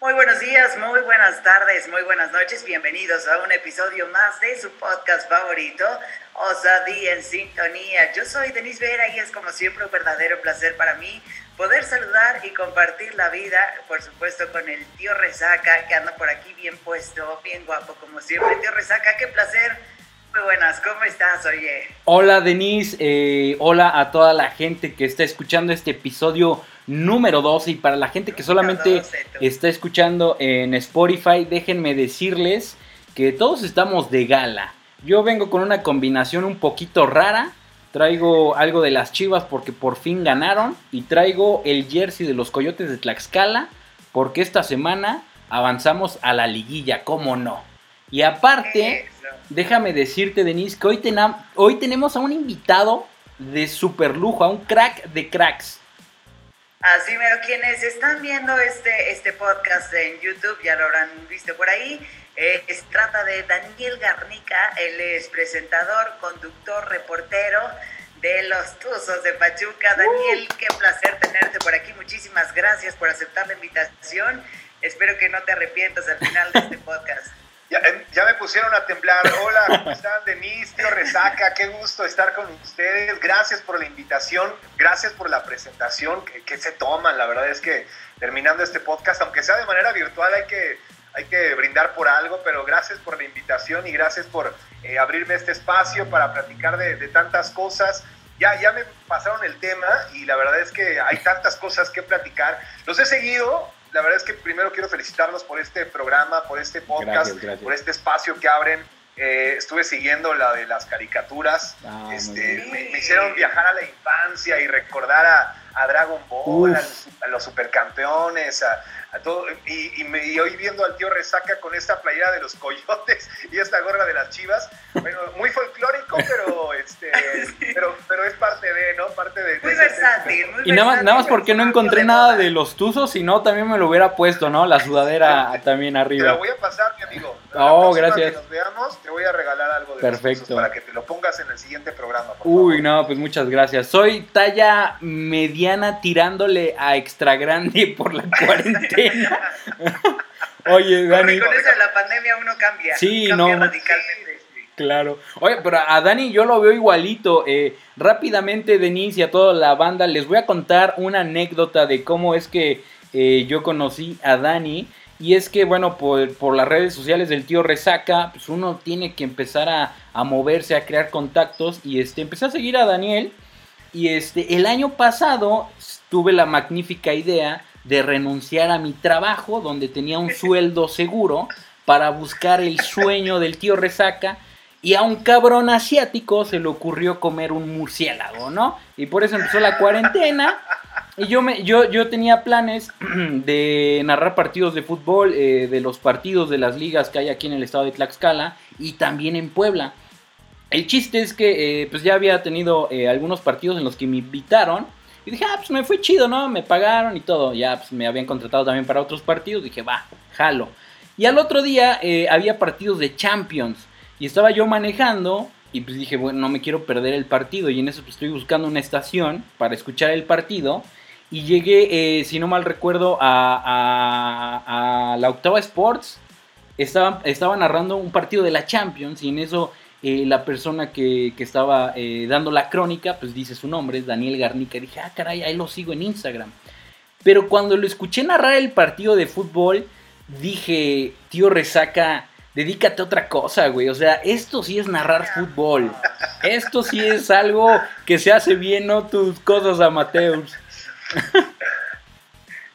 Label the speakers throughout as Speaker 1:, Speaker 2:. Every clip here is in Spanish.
Speaker 1: Muy buenos días, muy buenas tardes, muy buenas noches. Bienvenidos a un episodio más de su podcast favorito, Osadí en Sintonía. Yo soy Denise Vera y es como siempre un verdadero placer para mí poder saludar y compartir la vida, por supuesto, con el tío Resaca, que anda por aquí bien puesto, bien guapo como siempre. Tío Resaca, qué placer. Muy buenas, ¿cómo estás, oye?
Speaker 2: Hola Denise, eh, hola a toda la gente que está escuchando este episodio número 12 y para la gente que solamente está escuchando en Spotify, déjenme decirles que todos estamos de gala. Yo vengo con una combinación un poquito rara. Traigo algo de las chivas porque por fin ganaron. Y traigo el jersey de los coyotes de Tlaxcala porque esta semana avanzamos a la liguilla, ¿cómo no? Y aparte, déjame decirte, Denise, que hoy, hoy tenemos a un invitado de super lujo, a un crack de cracks.
Speaker 1: Así mero, quienes están viendo este, este podcast en YouTube ya lo habrán visto por ahí. Eh, se trata de Daniel Garnica, él es presentador, conductor, reportero de Los Tuzos de Pachuca. Daniel, qué placer tenerte por aquí. Muchísimas gracias por aceptar la invitación. Espero que no te arrepientas al final de este podcast.
Speaker 3: Ya, me pusieron a temblar. Hola, ¿cómo están? Denise, tío Resaca, qué gusto estar con ustedes. Gracias por la invitación, gracias por la presentación que, se toman. La verdad es que terminando este podcast, aunque sea de manera virtual, hay que, hay que brindar por algo, pero gracias por la invitación y gracias por eh, abrirme este espacio para platicar de, de tantas cosas. Ya, ya me pasaron el tema y la verdad es que hay tantas cosas que platicar. Los he seguido, la verdad es que primero quiero felicitarlos por este programa, por este podcast, por este espacio que abren. Eh, estuve siguiendo la de las caricaturas. Ah, este, me, hicieron viajar a la infancia y recordar a, Dragon Ball, a los, supercampeones, a, todo, y, y, hoy viendo al tío Resaca con esta playera de los coyotes y esta gorra de las chivas, bueno, muy folclórico, pero este, pero, pero es parte de, ¿no? Parte de.
Speaker 1: Muy versátil, muy
Speaker 2: Y nada más, nada más porque no encontré nada de los tuzos, si no, también me lo hubiera puesto, ¿no? La sudadera también arriba. Te
Speaker 3: lo voy a pasar, amigo.
Speaker 2: oh, gracias.
Speaker 3: Que nos veamos, te voy a regalar algo de
Speaker 2: Perfecto.
Speaker 3: para que te lo pongas en el siguiente programa.
Speaker 2: Uy, no, pues muchas gracias. Soy talla mediana tirándole a extra grande por la cuarentena.
Speaker 1: Oye, Dani. con eso de la pandemia uno cambia.
Speaker 2: Sí,
Speaker 1: cambia
Speaker 2: no.
Speaker 1: radicalmente.
Speaker 2: Claro. Oye, pero a Dani yo lo veo igualito. Eh, rápidamente, Denise y a toda la banda, les voy a contar una anécdota de cómo es que eh, yo conocí a Dani. Y es que, bueno, por, por, las redes sociales del tío Resaca, pues uno tiene que empezar a, a, moverse, a crear contactos. Y este, empecé a seguir a Daniel. Y este, el año pasado tuve la magnífica idea de renunciar a mi trabajo donde tenía un sueldo seguro para buscar el sueño del tío Resaca y a un cabrón asiático se le ocurrió comer un murciélago, ¿no? Y por eso empezó la cuarentena y yo, me, yo, yo tenía planes de narrar partidos de fútbol, eh, de los partidos de las ligas que hay aquí en el estado de Tlaxcala y también en Puebla. El chiste es que eh, pues ya había tenido eh, algunos partidos en los que me invitaron y dije, ah, pues me fue chido, ¿no? Me pagaron y todo. Ya pues me habían contratado también para otros partidos. Dije, va, jalo. Y al otro día eh, había partidos de Champions. Y estaba yo manejando. Y pues dije, bueno, no me quiero perder el partido. Y en eso pues, estoy buscando una estación para escuchar el partido. Y llegué, eh, si no mal recuerdo, a, a, la Octava Sports. Estaba, narrando un partido de la Champions. Y en eso eh, la persona que, estaba eh, dando la crónica, pues dice su nombre, es Daniel Garnica. Y dije, ah, caray, ahí lo sigo en Instagram. Pero cuando lo escuché narrar el partido de fútbol, dije, tío Resaca, dedícate a otra cosa, güey. O sea, esto sí es narrar fútbol. Esto sí es algo que se hace bien, no tus cosas amateurs.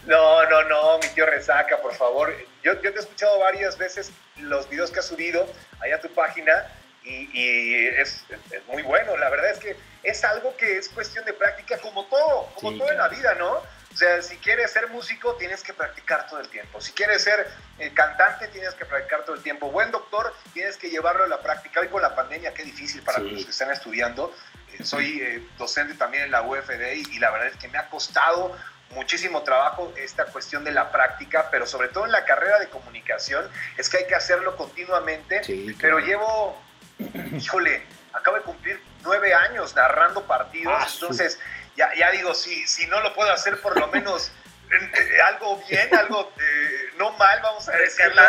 Speaker 3: No, no, no, mi tío Resaca, por favor. Yo, yo te he escuchado varias veces los videos que has subido allá a tu página y, es, muy bueno. La verdad es que es algo que es cuestión de práctica como todo, como todo en la vida, ¿no? O sea, si quieres ser músico, tienes que practicar todo el tiempo. Si quieres ser eh, cantante, tienes que practicar todo el tiempo. Buen doctor, tienes que llevarlo a la práctica. Hoy con la pandemia, qué difícil para los que están estudiando. Soy eh, docente también en la UFD y, la verdad es que me ha costado muchísimo trabajo esta cuestión de la práctica, pero sobre todo en la carrera de comunicación, es que hay que hacerlo continuamente. pero llevo híjole, acabo de cumplir nueve años narrando partidos, ah, entonces ya, ya digo, si, si no lo puedo hacer por lo menos eh, algo bien, algo eh, no mal, vamos a decirlo,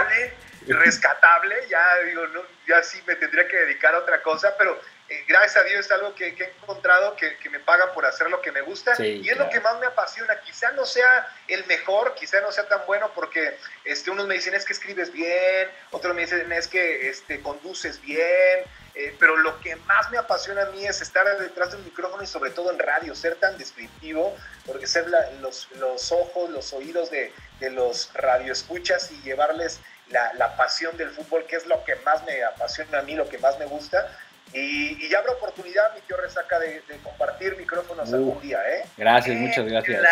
Speaker 3: rescatable, ya digo, no, ya sí me tendría que dedicar a otra cosa, pero eh, gracias a Dios es algo que, he encontrado que, me pagan por hacer lo que me gusta y es lo que más me apasiona. Quizá no sea el mejor, quizá no sea tan bueno porque este, unos me dicen es que escribes bien, otros me dicen es que este, conduces bien, eh, pero lo que más me apasiona a mí es estar detrás de un micrófono y sobre todo en radio, ser tan descriptivo, porque ser los, los, ojos, los oídos de, de los radioescuchas y llevarles la, la pasión del fútbol, que es lo que más me apasiona a mí, lo que más me gusta y, ya habrá oportunidad, mi tío Resaca, de, compartir micrófonos algún día, ¿eh?
Speaker 2: Gracias, muchas gracias.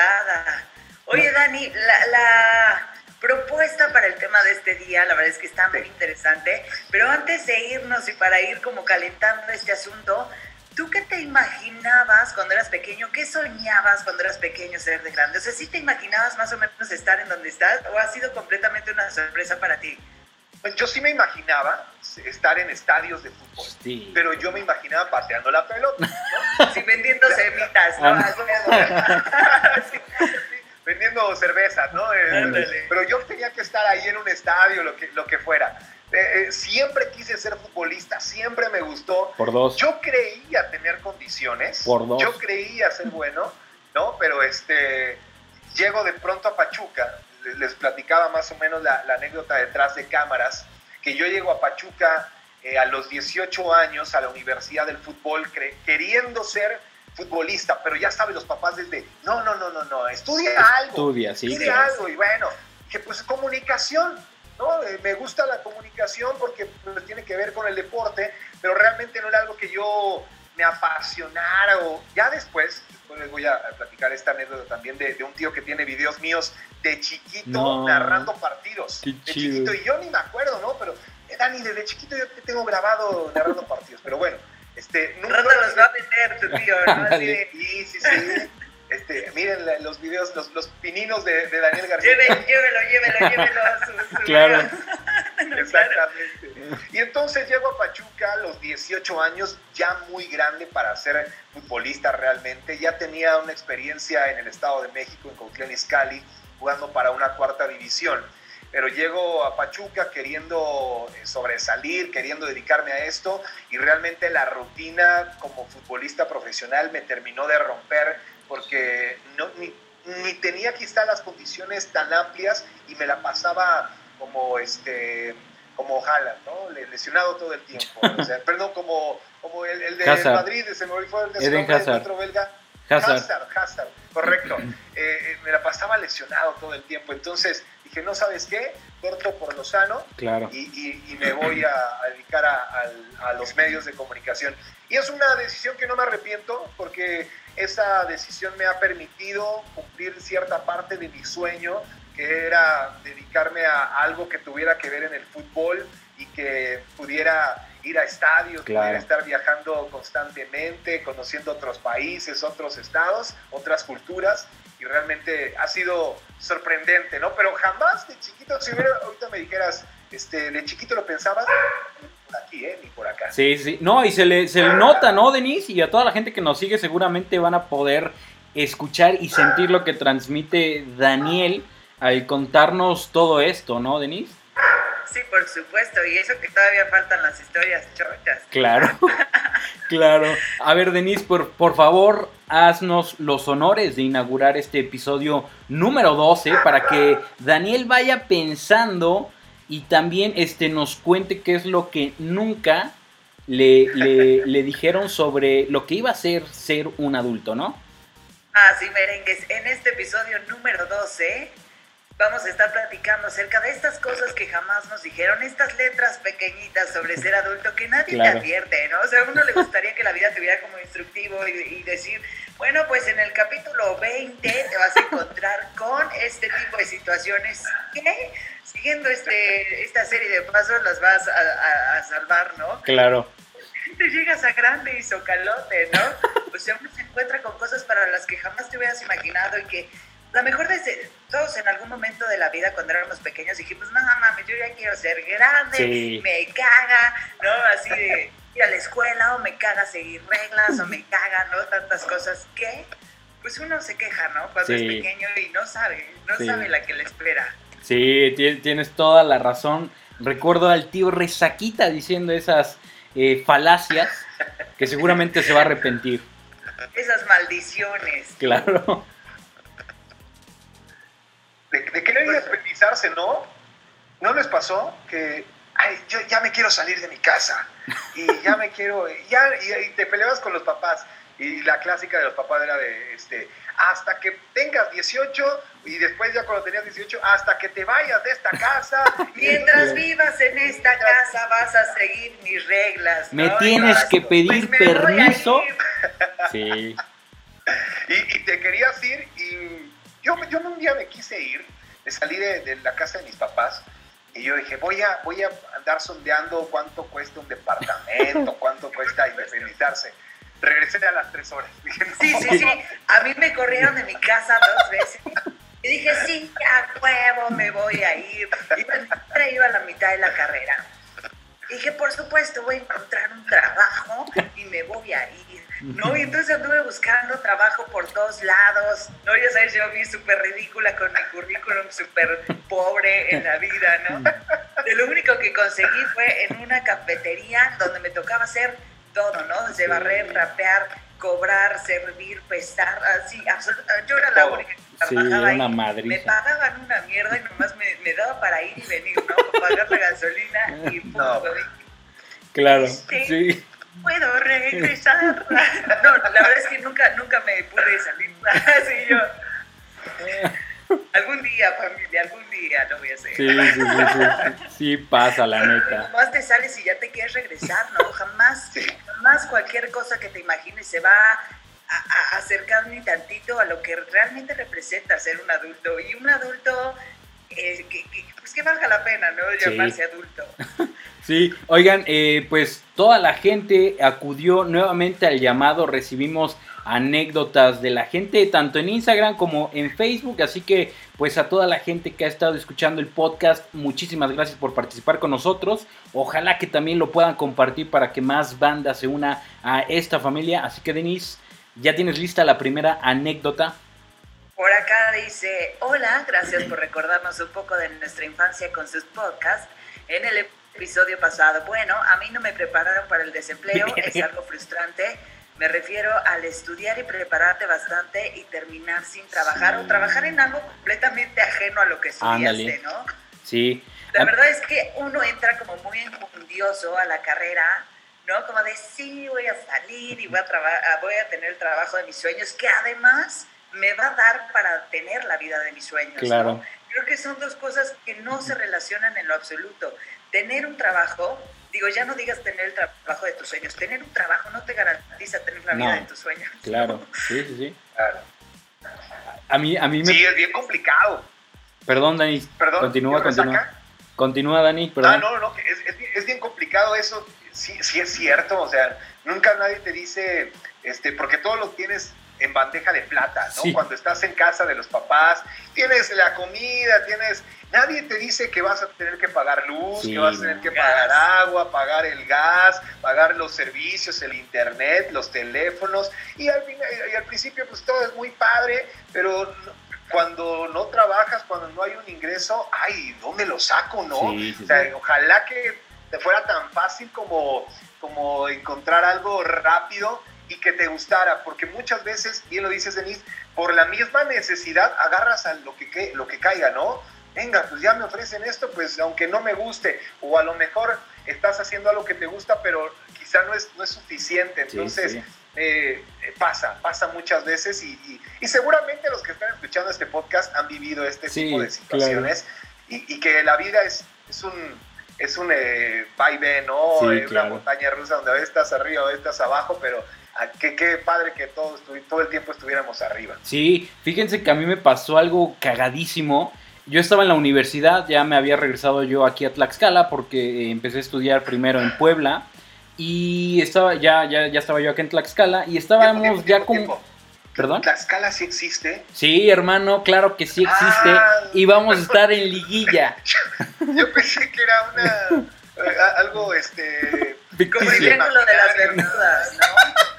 Speaker 1: Oye, Dani, la, propuesta para el tema de este día, la verdad es que está muy interesante, pero antes de irnos y para ir como calentando este asunto, ¿tú qué te imaginabas cuando eras pequeño? ¿Qué soñabas cuando eras pequeño ser de grande? O sea, ¿sí te imaginabas más o menos estar en donde estás o ha sido completamente una sorpresa para ti?
Speaker 3: Pues yo sí me imaginaba estar en estadios de fútbol, pero yo me imaginaba pateando la pelota,
Speaker 1: ¿no? Sí, vendiendo semitas, ¿no?
Speaker 3: vendiendo cerveza, ¿no? Eh, pero yo tenía que estar ahí en un estadio, lo que, lo que fuera. Eh, eh, siempre quise ser futbolista, siempre me gustó.
Speaker 2: Por dos.
Speaker 3: Yo creía tener condiciones.
Speaker 2: Por dos.
Speaker 3: Yo creía ser bueno, ¿no? Pero este, llego de pronto a Pachuca les platicaba más o menos la, anécdota detrás de cámaras, que yo llego a Pachuca eh, a los 18 años a la Universidad del Fútbol queriendo ser futbolista, pero ya saben los papás desde, no, no, no, no, no, estudia algo.
Speaker 2: Estudia, sí.
Speaker 3: Estudia algo y bueno, que pues comunicación, ¿no? Eh, me gusta la comunicación porque pues, tiene que ver con el deporte, pero realmente no era algo que yo me apasionara o ya después, después les voy a, platicar esta anécdota también de, un tío que tiene videos míos de chiquito narrando partidos. de chiquito, y yo ni me acuerdo, ¿no? Pero eh, Dani, desde chiquito yo te tengo grabado narrando partidos, pero bueno. Este,
Speaker 1: nunca los va a meter tu tío, ¿no?
Speaker 3: Sí, sí, sí. Este, miren los videos, los, los pininos de, de Daniel García.
Speaker 1: llévelo, llévelo, llévelo a su,
Speaker 2: Claro.
Speaker 3: Exactamente. Y entonces llego a Pachuca a los 18 años, ya muy grande para ser futbolista realmente. Ya tenía una experiencia en el Estado de México, en Cuauhtémoc Izcalli, jugando para una cuarta división. Pero llego a Pachuca queriendo eh, sobresalir, queriendo dedicarme a esto y realmente la rutina como futbolista profesional me terminó de romper porque no, ni, ni tenía quizá las condiciones tan amplias y me la pasaba como este como Haaland, ¿no? Lesionado todo el tiempo. O sea, perdón, como, como el, el de Madrid, se me fue el de
Speaker 2: Eden
Speaker 3: belga. Hazard. Hazard, correcto. Eh, eh, me la pasaba lesionado todo el tiempo. Entonces dije, no sabes qué, corto por lo sano
Speaker 2: claro.
Speaker 3: y, y, me voy a, dedicar a, a, los medios de comunicación. Y es una decisión que no me arrepiento porque esa decisión me ha permitido cumplir cierta parte de mi sueño que era dedicarme a algo que tuviera que ver en el fútbol y que pudiera ir a estadios, pudiera estar viajando constantemente, conociendo otros países, otros estados, otras culturas, y realmente ha sido sorprendente, ¿no? Pero jamás de chiquito, si hubiera, ahorita me dijeras, este, de chiquito lo pensabas, por aquí, ¿eh? Ni por acá.
Speaker 2: Sí, sí, no, y se le, se le nota, ¿no, Denise? Y a toda la gente que nos sigue seguramente van a poder escuchar y sentir lo que transmite Daniel al contarnos todo esto, ¿no, Denise?
Speaker 1: Sí, por supuesto, y eso que todavía faltan las historias chochas.
Speaker 2: Claro, claro. A ver, Denise, por, por favor, haznos los honores de inaugurar este episodio número 12 para que Daniel vaya pensando y también este, nos cuente qué es lo que nunca le, le, le dijeron sobre lo que iba a ser ser un adulto, ¿no?
Speaker 1: Ah, sí, merengues. En este episodio número 12 vamos a estar platicando acerca de estas cosas que jamás nos dijeron, estas letras pequeñitas sobre ser adulto que nadie te advierte, ¿no? O sea, a uno le gustaría que la vida tuviera como instructivo y, decir, bueno, pues en el capítulo 20 te vas a encontrar con este tipo de situaciones que siguiendo este, esta serie de pasos las vas a, salvar, ¿no?
Speaker 2: Claro.
Speaker 1: Te llegas a grande y socalote, ¿no? O sea, uno se encuentra con cosas para las que jamás te hubieras imaginado y que la mejor de todos en algún momento de la vida cuando éramos pequeños dijimos, no mames, yo ya quiero ser grande, me caga, ¿no? Así de, ir a la escuela o me caga seguir reglas o me caga, ¿no? Tantas cosas que pues uno se queja, ¿no? Cuando es pequeño y no sabe, no sabe la que le espera.
Speaker 2: Sí, tienes toda la razón. Recuerdo al tío Resaquita diciendo esas eh, falacias que seguramente se va a arrepentir.
Speaker 1: Esas maldiciones.
Speaker 2: Claro.
Speaker 3: De, de querer independizarse, ¿no? ¿No les pasó que ay, yo ya me quiero salir de mi casa y ya me quiero, ya, y, te peleabas con los papás y la clásica de los papás era de, este, hasta que tengas 18 y después ya cuando tenías 18, hasta que te vayas de esta casa.
Speaker 1: Mientras vivas en esta casa vas a seguir mis reglas.
Speaker 2: Me tienes que pedir pues permiso. Sí.
Speaker 3: Y, te querías ir y yo, yo un día me quise ir, me salí de, de la casa de mis papás y yo dije, voy a, voy a andar sondeando cuánto cuesta un departamento, cuánto cuesta independizarse. Regresé a las tres horas.
Speaker 1: sí, sí, sí. A mí me corrieron de mi casa dos veces. Y dije, sí, ya huevo, me voy a ir. Y iba a la mitad de la carrera. Y dije, por supuesto, voy a encontrar un trabajo y me voy a ir. ¿No? Y entonces anduve buscando trabajo por dos lados, ¿no? Ya sabes, yo vi súper ridícula con mi currículum súper pobre en la vida, ¿no? De lo único que conseguí fue en una cafetería donde me tocaba hacer todo, ¿no? Desde barrer, rapear, cobrar, servir, pesar, así, absolutamente. Yo era la única que trabajaba. Me pagaban una mierda y nomás me, daba para ir y venir, ¿no? Para pagar la gasolina y punto.
Speaker 2: Claro, sí
Speaker 1: puedo regresar. No, la verdad es que nunca, nunca me pude salir así yo. Algún día, familia, algún día lo voy a hacer.
Speaker 2: Sí, sí, sí, sí, pasa, la neta.
Speaker 1: Nomás te sales y ya te quieres regresar, ¿no? Jamás, jamás cualquier cosa que te imagines se va a, acercar ni tantito a lo que realmente representa ser un adulto. Y un adulto eh, que, pues que valga la pena, ¿no? Llamarse adulto.
Speaker 2: Sí, oigan, eh, pues toda la gente acudió nuevamente al llamado, recibimos anécdotas de la gente tanto en Instagram como en Facebook, así que pues a toda la gente que ha estado escuchando el podcast, muchísimas gracias por participar con nosotros, ojalá que también lo puedan compartir para que más bandas se una a esta familia, así que Denise, ya tienes lista la primera anécdota.
Speaker 1: Por acá dice, hola, gracias por recordarnos un poco de nuestra infancia con sus podcasts. En el episodio pasado. Bueno, a mí no me prepararon para el desempleo, es algo frustrante. Me refiero al estudiar y prepararte bastante y terminar sin trabajar o trabajar en algo completamente ajeno a lo que estudiaste, ¿no?
Speaker 2: Sí.
Speaker 1: La verdad es que uno entra como muy enjundioso a la carrera, ¿no? Como de sí, voy a salir y voy a, ah, voy a tener el trabajo de mis sueños, que además me va a dar para tener la vida de mis sueños. Claro. Creo que son dos cosas que no se relacionan en lo absoluto tener un trabajo, digo, ya no digas tener el trabajo de tus sueños, tener un trabajo no te garantiza tener la vida de tus sueños.
Speaker 2: Claro, sí, sí, sí. Claro. A mí, a mí me...
Speaker 3: Sí, es bien complicado.
Speaker 2: Perdón, Dani. Perdón, continúa, continúa. Continúa, Dani, perdón.
Speaker 3: Ah, no, no, es, es, es, bien complicado eso. Sí, sí es cierto, o sea, nunca nadie te dice, este, porque todo lo tienes en bandeja de plata, ¿no? Cuando estás en casa de los papás, tienes la comida, tienes... Nadie te dice que vas a tener que pagar luz, que vas a tener que pagar agua, pagar el gas, pagar los servicios, el internet, los teléfonos. Y al, y al principio pues todo es muy padre, pero cuando no trabajas, cuando no hay un ingreso, ay, ¿dónde lo saco, no? o sea, ojalá que te fuera tan fácil como, como encontrar algo rápido y que te gustara, porque muchas veces, bien lo dices Denise, por la misma necesidad agarras a lo que, lo que caiga, ¿no? Venga, pues ya me ofrecen esto, pues aunque no me guste, o a lo mejor estás haciendo algo que te gusta, pero quizá no es, no es suficiente. Entonces, eh, pasa, pasa muchas veces y, y, seguramente los que están escuchando este podcast han vivido este tipo de situaciones y, y, que la vida es, es un, es un eh, ¿no? Una montaña rusa donde a veces estás arriba, a veces estás abajo, pero qué, qué padre que todos, todo el tiempo estuviéramos arriba.
Speaker 2: Sí, fíjense que a mí me pasó algo cagadísimo. Yo estaba en la universidad, ya me había regresado yo aquí a Tlaxcala porque eh, empecé a estudiar primero en Puebla y estaba ya ya, ya estaba yo aquí en Tlaxcala y estábamos ya como ¿Perdón?
Speaker 3: ¿Tlaxcala sí existe?
Speaker 2: Sí, hermano, claro que sí existe. Ah. y vamos a estar en liguilla.
Speaker 3: yo pensé que era una algo este
Speaker 1: Como el triángulo de las Bermudas, ¿no?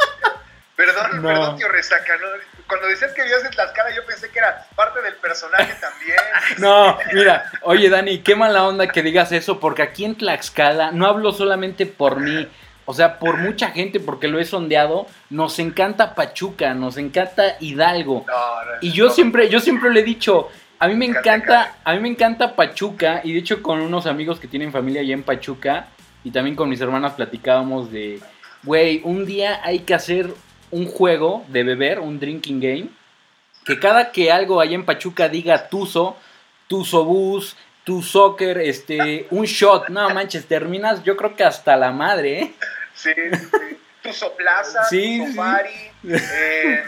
Speaker 3: Perdón,
Speaker 2: No.
Speaker 3: perdón, tío Resaca, ¿no? Cuando decías que vivías en Tlaxcala, yo pensé que era parte del personaje también.
Speaker 2: No, mira, oye Dani, qué mala onda que digas eso, porque aquí en Tlaxcala, no hablo solamente por mí, o sea, por mucha gente, porque lo he sondeado, nos encanta Pachuca, nos encanta Hidalgo.
Speaker 3: No,
Speaker 2: Y yo siempre, yo siempre le he dicho, a mí me
Speaker 3: encanta
Speaker 2: encanta, a mí me encanta Pachuca, y de hecho con unos amigos que tienen familia allá en Pachuca, y también con mis hermanas platicábamos de, güey, un día hay que hacer un juego de beber, un drinking game, que cada que algo allá en Pachuca diga Tuzo, Tuzo Bus, Tu Soccer, este, un shot, no manches, terminas yo creo que hasta la madre, ¿eh?
Speaker 3: Sí, sí, soplaza,
Speaker 2: Sí,
Speaker 3: tu
Speaker 2: sí.
Speaker 3: sofari, eh,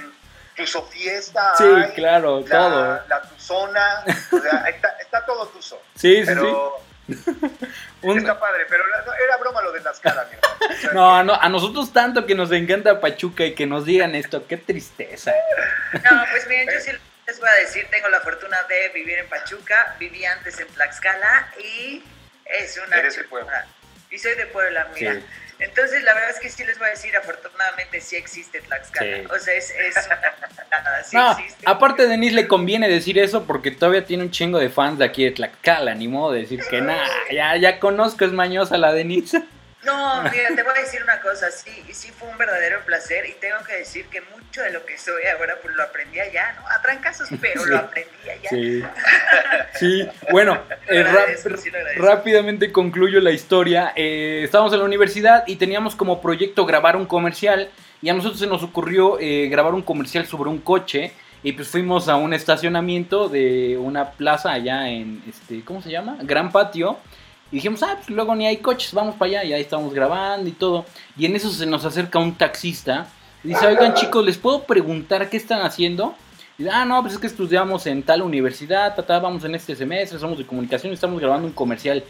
Speaker 3: tu sofiesta.
Speaker 2: Sí,
Speaker 3: hay,
Speaker 2: claro,
Speaker 3: la,
Speaker 2: todo.
Speaker 3: La tuzona. O sea, está, está todo tuzo.
Speaker 2: Sí, sí, sí. Un-
Speaker 3: está padre, pero no, era broma lo de Tlaxcala, mi hermano. O sea,
Speaker 2: No, no, a nosotros tanto que nos encanta Pachuca y que nos digan esto, qué tristeza.
Speaker 1: No, pues miren, yo sí les voy a decir, tengo la fortuna de vivir en Pachuca, viví antes en Tlaxcala y es una
Speaker 3: Eres de. Puebla.
Speaker 1: Y soy de Puebla, mira.
Speaker 2: Sí.
Speaker 1: Entonces, la verdad es que sí les voy a decir, afortunadamente sí existe Tlaxcala.
Speaker 2: Sí.
Speaker 1: O sea, es, es nada, sí
Speaker 2: No,
Speaker 1: existe.
Speaker 2: aparte a Denise le conviene decir eso porque todavía tiene un chingo de fans de aquí de Tlaxcala, ni modo de decir que nada, ya, ya conozco, es mañosa la Denise.
Speaker 1: No, mira, te voy a decir una cosa, sí, sí fue un verdadero placer y tengo que decir que mucho de lo que soy ahora pues lo aprendí allá, ¿no? A trancazos, pero
Speaker 2: Sí.
Speaker 1: lo aprendí allá.
Speaker 2: Sí, sí, bueno, eh,
Speaker 1: sí
Speaker 2: rápidamente concluyo la historia. Eh, estábamos en la universidad y teníamos como proyecto grabar un comercial y a nosotros se nos ocurrió eh, grabar un comercial sobre un coche y pues fuimos a un estacionamiento de una plaza allá en, este, ¿cómo se llama? Gran Patio. Y dijimos, ah, pues luego ni hay coches, vamos para allá. Y ahí estamos grabando y todo. Y en eso se nos acerca un taxista. Dice, oigan chicos, ¿les puedo preguntar qué están haciendo? Y dice, ah, no, pues es que estudiamos en tal universidad, vamos en este semestre, somos de comunicación estamos grabando un comercial.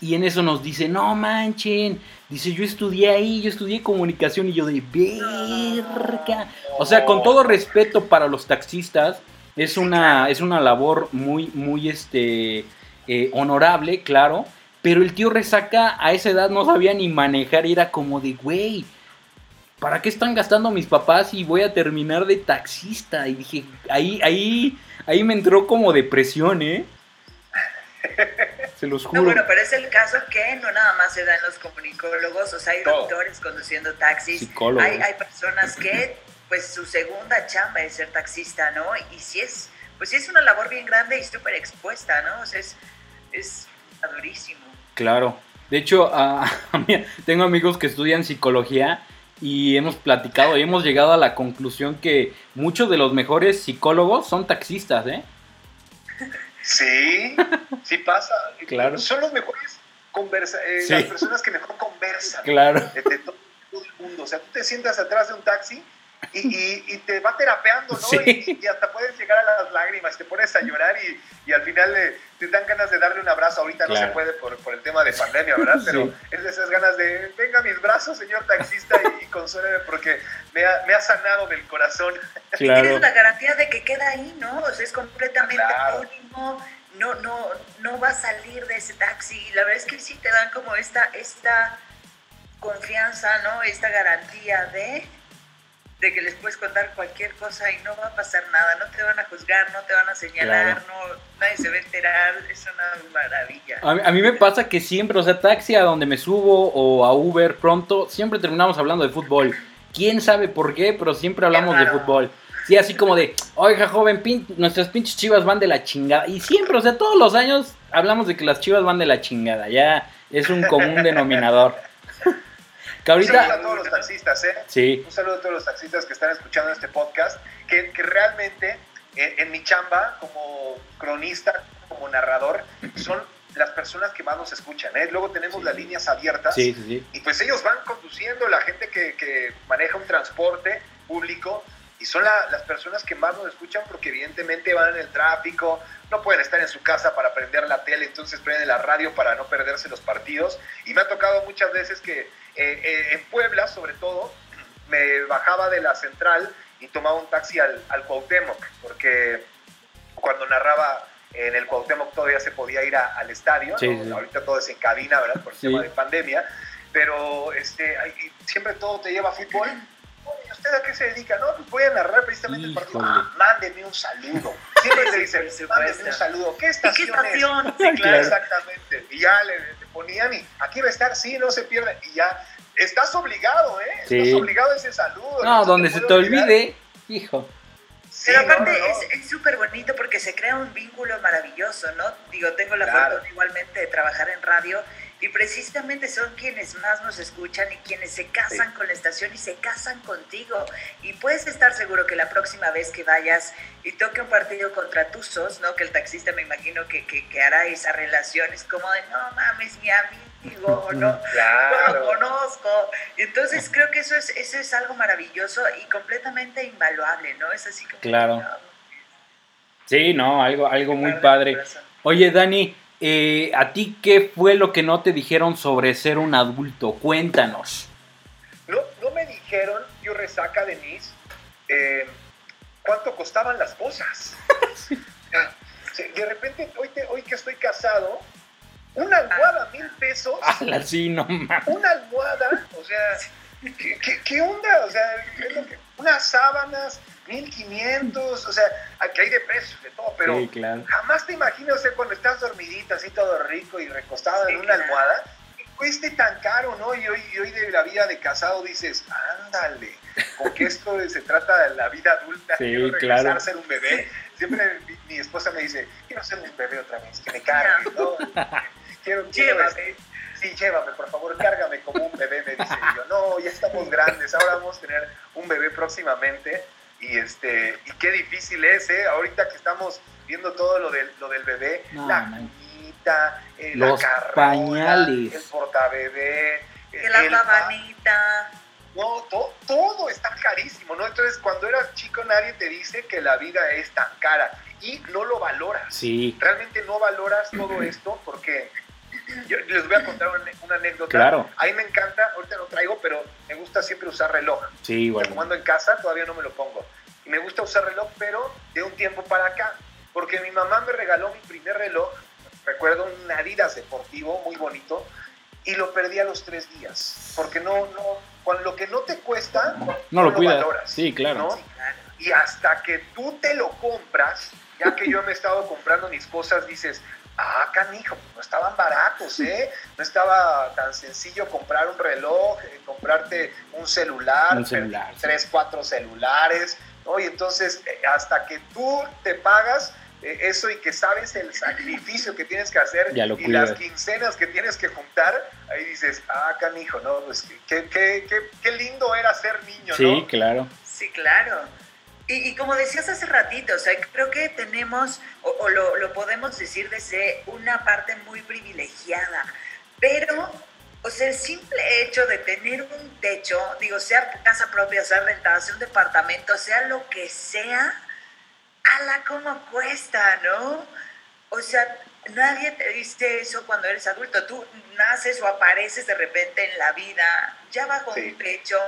Speaker 2: Y en eso nos dice, no manchen. Dice, yo estudié ahí, yo estudié comunicación. Y yo de, verga. O sea, con todo respeto para los taxistas, es una, es una labor muy, muy, este, eh, honorable, claro. Pero el tío Resaca a esa edad no sabía ni manejar y era como de, güey, ¿para qué están gastando mis papás y voy a terminar de taxista? Y dije, ahí, ahí, ahí me entró como depresión, ¿eh? Se los
Speaker 1: No,
Speaker 2: juro.
Speaker 1: bueno, pero es el caso que no nada más se da en los comunicólogos, o sea, hay
Speaker 3: Todo.
Speaker 1: doctores conduciendo taxis,
Speaker 2: Psicólogos.
Speaker 1: hay, hay personas que, pues, su segunda chamba es ser taxista, ¿no? Y si es, pues sí es una labor bien grande y súper expuesta, ¿no? O sea, es, es durísimo.
Speaker 2: Claro. De hecho, tengo amigos que estudian psicología y hemos platicado y hemos llegado a la conclusión que muchos de los mejores psicólogos son taxistas, ¿eh?
Speaker 3: Sí, sí pasa.
Speaker 2: Claro.
Speaker 3: Son los mejores conversa eh,
Speaker 2: Sí.
Speaker 3: las personas que mejor conversan
Speaker 2: Claro.
Speaker 3: de, todo, el mundo. O sea, tú te sientas atrás de un taxi y, y- y te va terapeando, ¿no?
Speaker 2: Sí.
Speaker 3: Y, y hasta puedes llegar a las lágrimas, te pones a llorar y, y al final eh, te dan ganas de darle un abrazo. Ahorita no se puede por, por el tema de pandemia, ¿verdad? Pero
Speaker 2: Sí.
Speaker 3: es de esas ganas de, venga a mis brazos, señor taxista, y, y consuéleme porque me ha, me ha sanado del corazón.
Speaker 2: Claro.
Speaker 1: Tienes la garantía de que queda ahí, ¿no? O sea, es completamente
Speaker 3: Claro.
Speaker 1: anónimo, no, no, no va a salir de ese taxi. La verdad es que sí te dan como esta, esta confianza, ¿no? Esta garantía de, de que les puedes contar cualquier cosa y no va a pasar nada, no te van a juzgar, no te van a señalar, no, nadie se va a enterar, es una maravilla.
Speaker 2: A mí, a mí me pasa que siempre, o sea, taxi a donde me subo o a Uber pronto, siempre terminamos hablando de fútbol. Quién sabe por qué, pero siempre hablamos de fútbol. Sí, así como de, oiga, joven, pin- nuestras pinches chivas van de la chingada. Y siempre, o sea, todos los años hablamos de que las chivas van de la chingada. Ya es un común denominador. Que
Speaker 3: Un saludo a
Speaker 2: ahorita,
Speaker 3: todos los taxistas, ¿eh?
Speaker 2: sí,
Speaker 3: Un saludo a todos los taxistas que están escuchando este podcast, que, que realmente eh, en mi chamba como cronista, como narrador, son las personas que más nos escuchan. ¿eh? Luego tenemos las líneas abiertas
Speaker 2: sí, sí, sí.
Speaker 3: y pues ellos van conduciendo, la gente que, que maneja un transporte público y son la- las personas que más nos escuchan porque evidentemente van en el tráfico, no pueden estar en su casa para prender la tele, entonces prenden la radio para no perderse los partidos. Y me ha tocado muchas veces que en Puebla, sobre todo, me bajaba de la central y tomaba un taxi al, al Cuauhtémoc, porque cuando narraba en el Cuauhtémoc todavía se podía ir a- al estadio,
Speaker 2: Sí,
Speaker 3: ¿no?
Speaker 2: sí.
Speaker 3: ahorita todo es en cabina, ¿verdad? Por el
Speaker 2: Sí.
Speaker 3: tema de pandemia. pero este, siempre todo te lleva a fútbol. ¿Usted a qué se dedica? No, pues voy a narrar precisamente el partido. Ah, mándeme un saludo. Siempre te dicen, mándeme un saludo. ¿Qué estación,
Speaker 1: ¿Qué estación?
Speaker 3: Es? claro, exactamente. Y ya le, ponían y aquí va a estar, sí, no se pierde. Y ya, estás obligado, ¿eh? Estás obligado a ese saludo.
Speaker 2: No, donde se te olvide, hijo.
Speaker 1: Pero aparte es súper bonito porque se crea un vínculo maravilloso, ¿no? Digo, tengo la fortuna igualmente de trabajar en radio y precisamente son quienes más nos escuchan y quienes se casan con la estación y se casan contigo. Y puedes estar seguro que la próxima vez que vayas y toque un partido contra Tuzos, ¿no? Que el taxista me imagino que, que, hará esa relación, es como de, no mames, mi amigo, ¿no? Claro. lo conozco. Entonces creo que eso es, eso es algo maravilloso y completamente invaluable, ¿no? Es así como...
Speaker 2: Claro. sí, no, algo, algo muy padre. Oye, Dani, eh, ¿A ti qué fue lo que no te dijeron sobre ser un adulto? Cuéntanos.
Speaker 3: No, no me dijeron, yo resaca, Denise, eh, cuánto costaban las cosas. Ah, de repente, hoy, hoy que estoy casado, una almohada, mil pesos.
Speaker 2: sí, no
Speaker 3: Una almohada, o sea, ¿qué, qué, onda? O sea, unas sábanas, 1500, o sea, aquí hay de precios, de todo, pero jamás te imaginas, o cuando estás dormidita, así todo rico y recostado en una almohada, que cueste tan caro, ¿no? Y hoy, hoy de la vida de casado dices, ándale, porque esto se trata de la vida adulta, quiero regresar a ser un bebé. Siempre mi, esposa me dice, quiero ser un bebé otra vez, que me cargue, ¿no? quiero, quiero este, sí, llévame, por favor, cárgame como un bebé, me dice. yo, no, ya estamos grandes, ahora vamos a tener un bebé próximamente y este y qué difícil es, ¿eh? Ahorita que estamos viendo todo lo del, lo del bebé, la cuñita, eh,
Speaker 2: los la pañales,
Speaker 3: el portabebé,
Speaker 1: que la.
Speaker 3: No, todo está carísimo, ¿no? Entonces, cuando eras chico, nadie te dice que la vida es tan cara y no lo valoras.
Speaker 2: Sí.
Speaker 3: Realmente no valoras todo esto porque yo les voy a contar una, anécdota.
Speaker 2: Claro.
Speaker 3: A mí me encanta, ahorita no traigo, pero me gusta siempre usar reloj.
Speaker 2: Sí, bueno.
Speaker 3: Cuando en casa todavía no me lo pongo. Y me gusta usar reloj, pero de un tiempo para acá. Porque mi mamá me regaló mi primer reloj, recuerdo un Adidas deportivo muy bonito, y lo perdí a los tres días. Porque no, no, con lo que no te cuesta,
Speaker 2: no, lo, valoras. Sí, claro.
Speaker 3: Y hasta que tú te lo compras, ya que yo me he estado comprando mis cosas, dices, ah, canijo, no estaban baratos, ¿eh? No estaba tan sencillo comprar un reloj, eh, comprarte un celular,
Speaker 2: un celular
Speaker 3: tres, cuatro celulares, ¿no? Y entonces, eh, hasta que tú te pagas eh, eso y que sabes el sacrificio que tienes que hacer y las quincenas que tienes que juntar, ahí dices, ah, canijo, ¿no? Pues qué, qué, qué, qué lindo era ser niño, ¿no?
Speaker 2: Sí, claro.
Speaker 1: Sí, claro. Y, como decías hace ratito, o sea, creo que tenemos, o, lo, lo, podemos decir desde una parte muy privilegiada, pero, o sea, el simple hecho de tener un techo, digo, sea casa propia, sea rentada, sea un departamento, sea lo que sea, ala, cómo cuesta, ¿no? O sea, nadie te dice eso cuando eres adulto. Tú naces o apareces de repente en la vida, ya bajo un techo,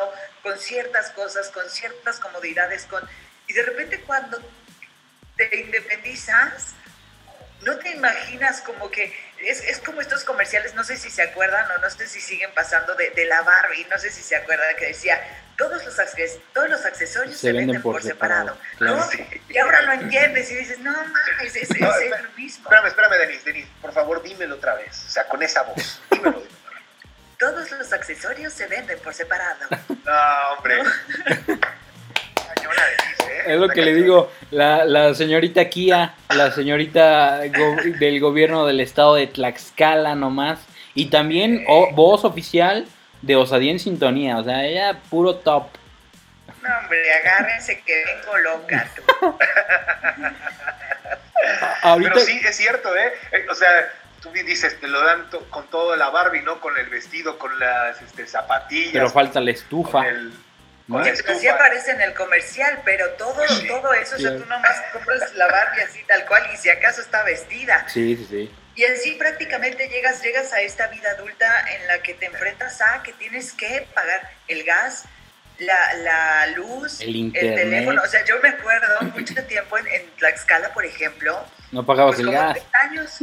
Speaker 1: con ciertas cosas, con ciertas comodidades, con y de repente cuando te independizas, no te imaginas como que es, es, como estos comerciales, no sé si se acuerdan o no sé si siguen pasando de, de la Barbie, no sé si se acuerdan que decía, todos los, todos los accesorios se, venden, por, separado. Y ahora lo entiendes y dices, no mames, es, es, lo mismo.
Speaker 3: Espérame, espérame, Denis, Denis, por favor, dímelo otra vez, o sea, con esa voz, dímelo.
Speaker 1: todos los accesorios se venden por separado.
Speaker 3: No, hombre.
Speaker 2: Es lo que le digo, la, la señorita Kia, la señorita del gobierno del estado de Tlaxcala nomás, y también voz oficial de Osadía en Sintonía, o sea, ella puro top.
Speaker 1: No, hombre, agárrense que vengo loca.
Speaker 3: Pero sí, es cierto, ¿eh? ¿eh? O sea, tú dices, te lo dan con todo la Barbie, ¿no? Con el vestido, con las este, zapatillas.
Speaker 2: Pero falta la estufa.
Speaker 3: el,
Speaker 1: Sí aparece en el comercial, pero todo, todo eso, o sea, tú nomás compras la Barbie así tal cual y si acaso está vestida.
Speaker 2: Sí, sí, sí.
Speaker 1: Y así prácticamente llegas, llegas a esta vida adulta en la que te enfrentas a que tienes que pagar el gas, la, la luz,
Speaker 2: el,
Speaker 1: teléfono. O sea, yo me acuerdo mucho tiempo en, en Tlaxcala, por ejemplo.
Speaker 2: No pagabas pues el gas.
Speaker 1: años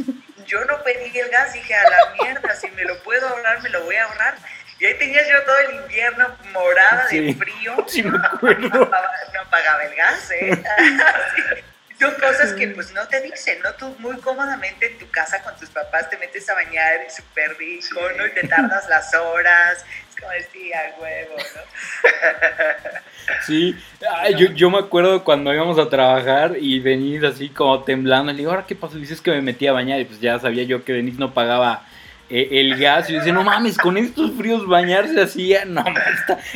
Speaker 1: yo no pedí el gas, dije a la mierda, si me lo puedo ahorrar, me lo voy a ahorrar Y ahí tenías yo todo el invierno morada de frío.
Speaker 2: Sí, me acuerdo. No,
Speaker 1: pagaba, el gas, ¿eh? Son cosas que pues no te dicen, ¿no? Tú muy cómodamente en tu casa con tus papás te metes a bañar y súper rico, ¿no? Y te tardas las horas. Es como decir, a huevo, ¿no?
Speaker 2: Sí, yo, yo, me acuerdo cuando íbamos a trabajar y venís así como temblando. Le digo, ¿ahora qué pasó? Dices que me metí a bañar y pues ya sabía yo que Denise no pagaba el gas. Y decía, no mames, con estos fríos bañarse así, no,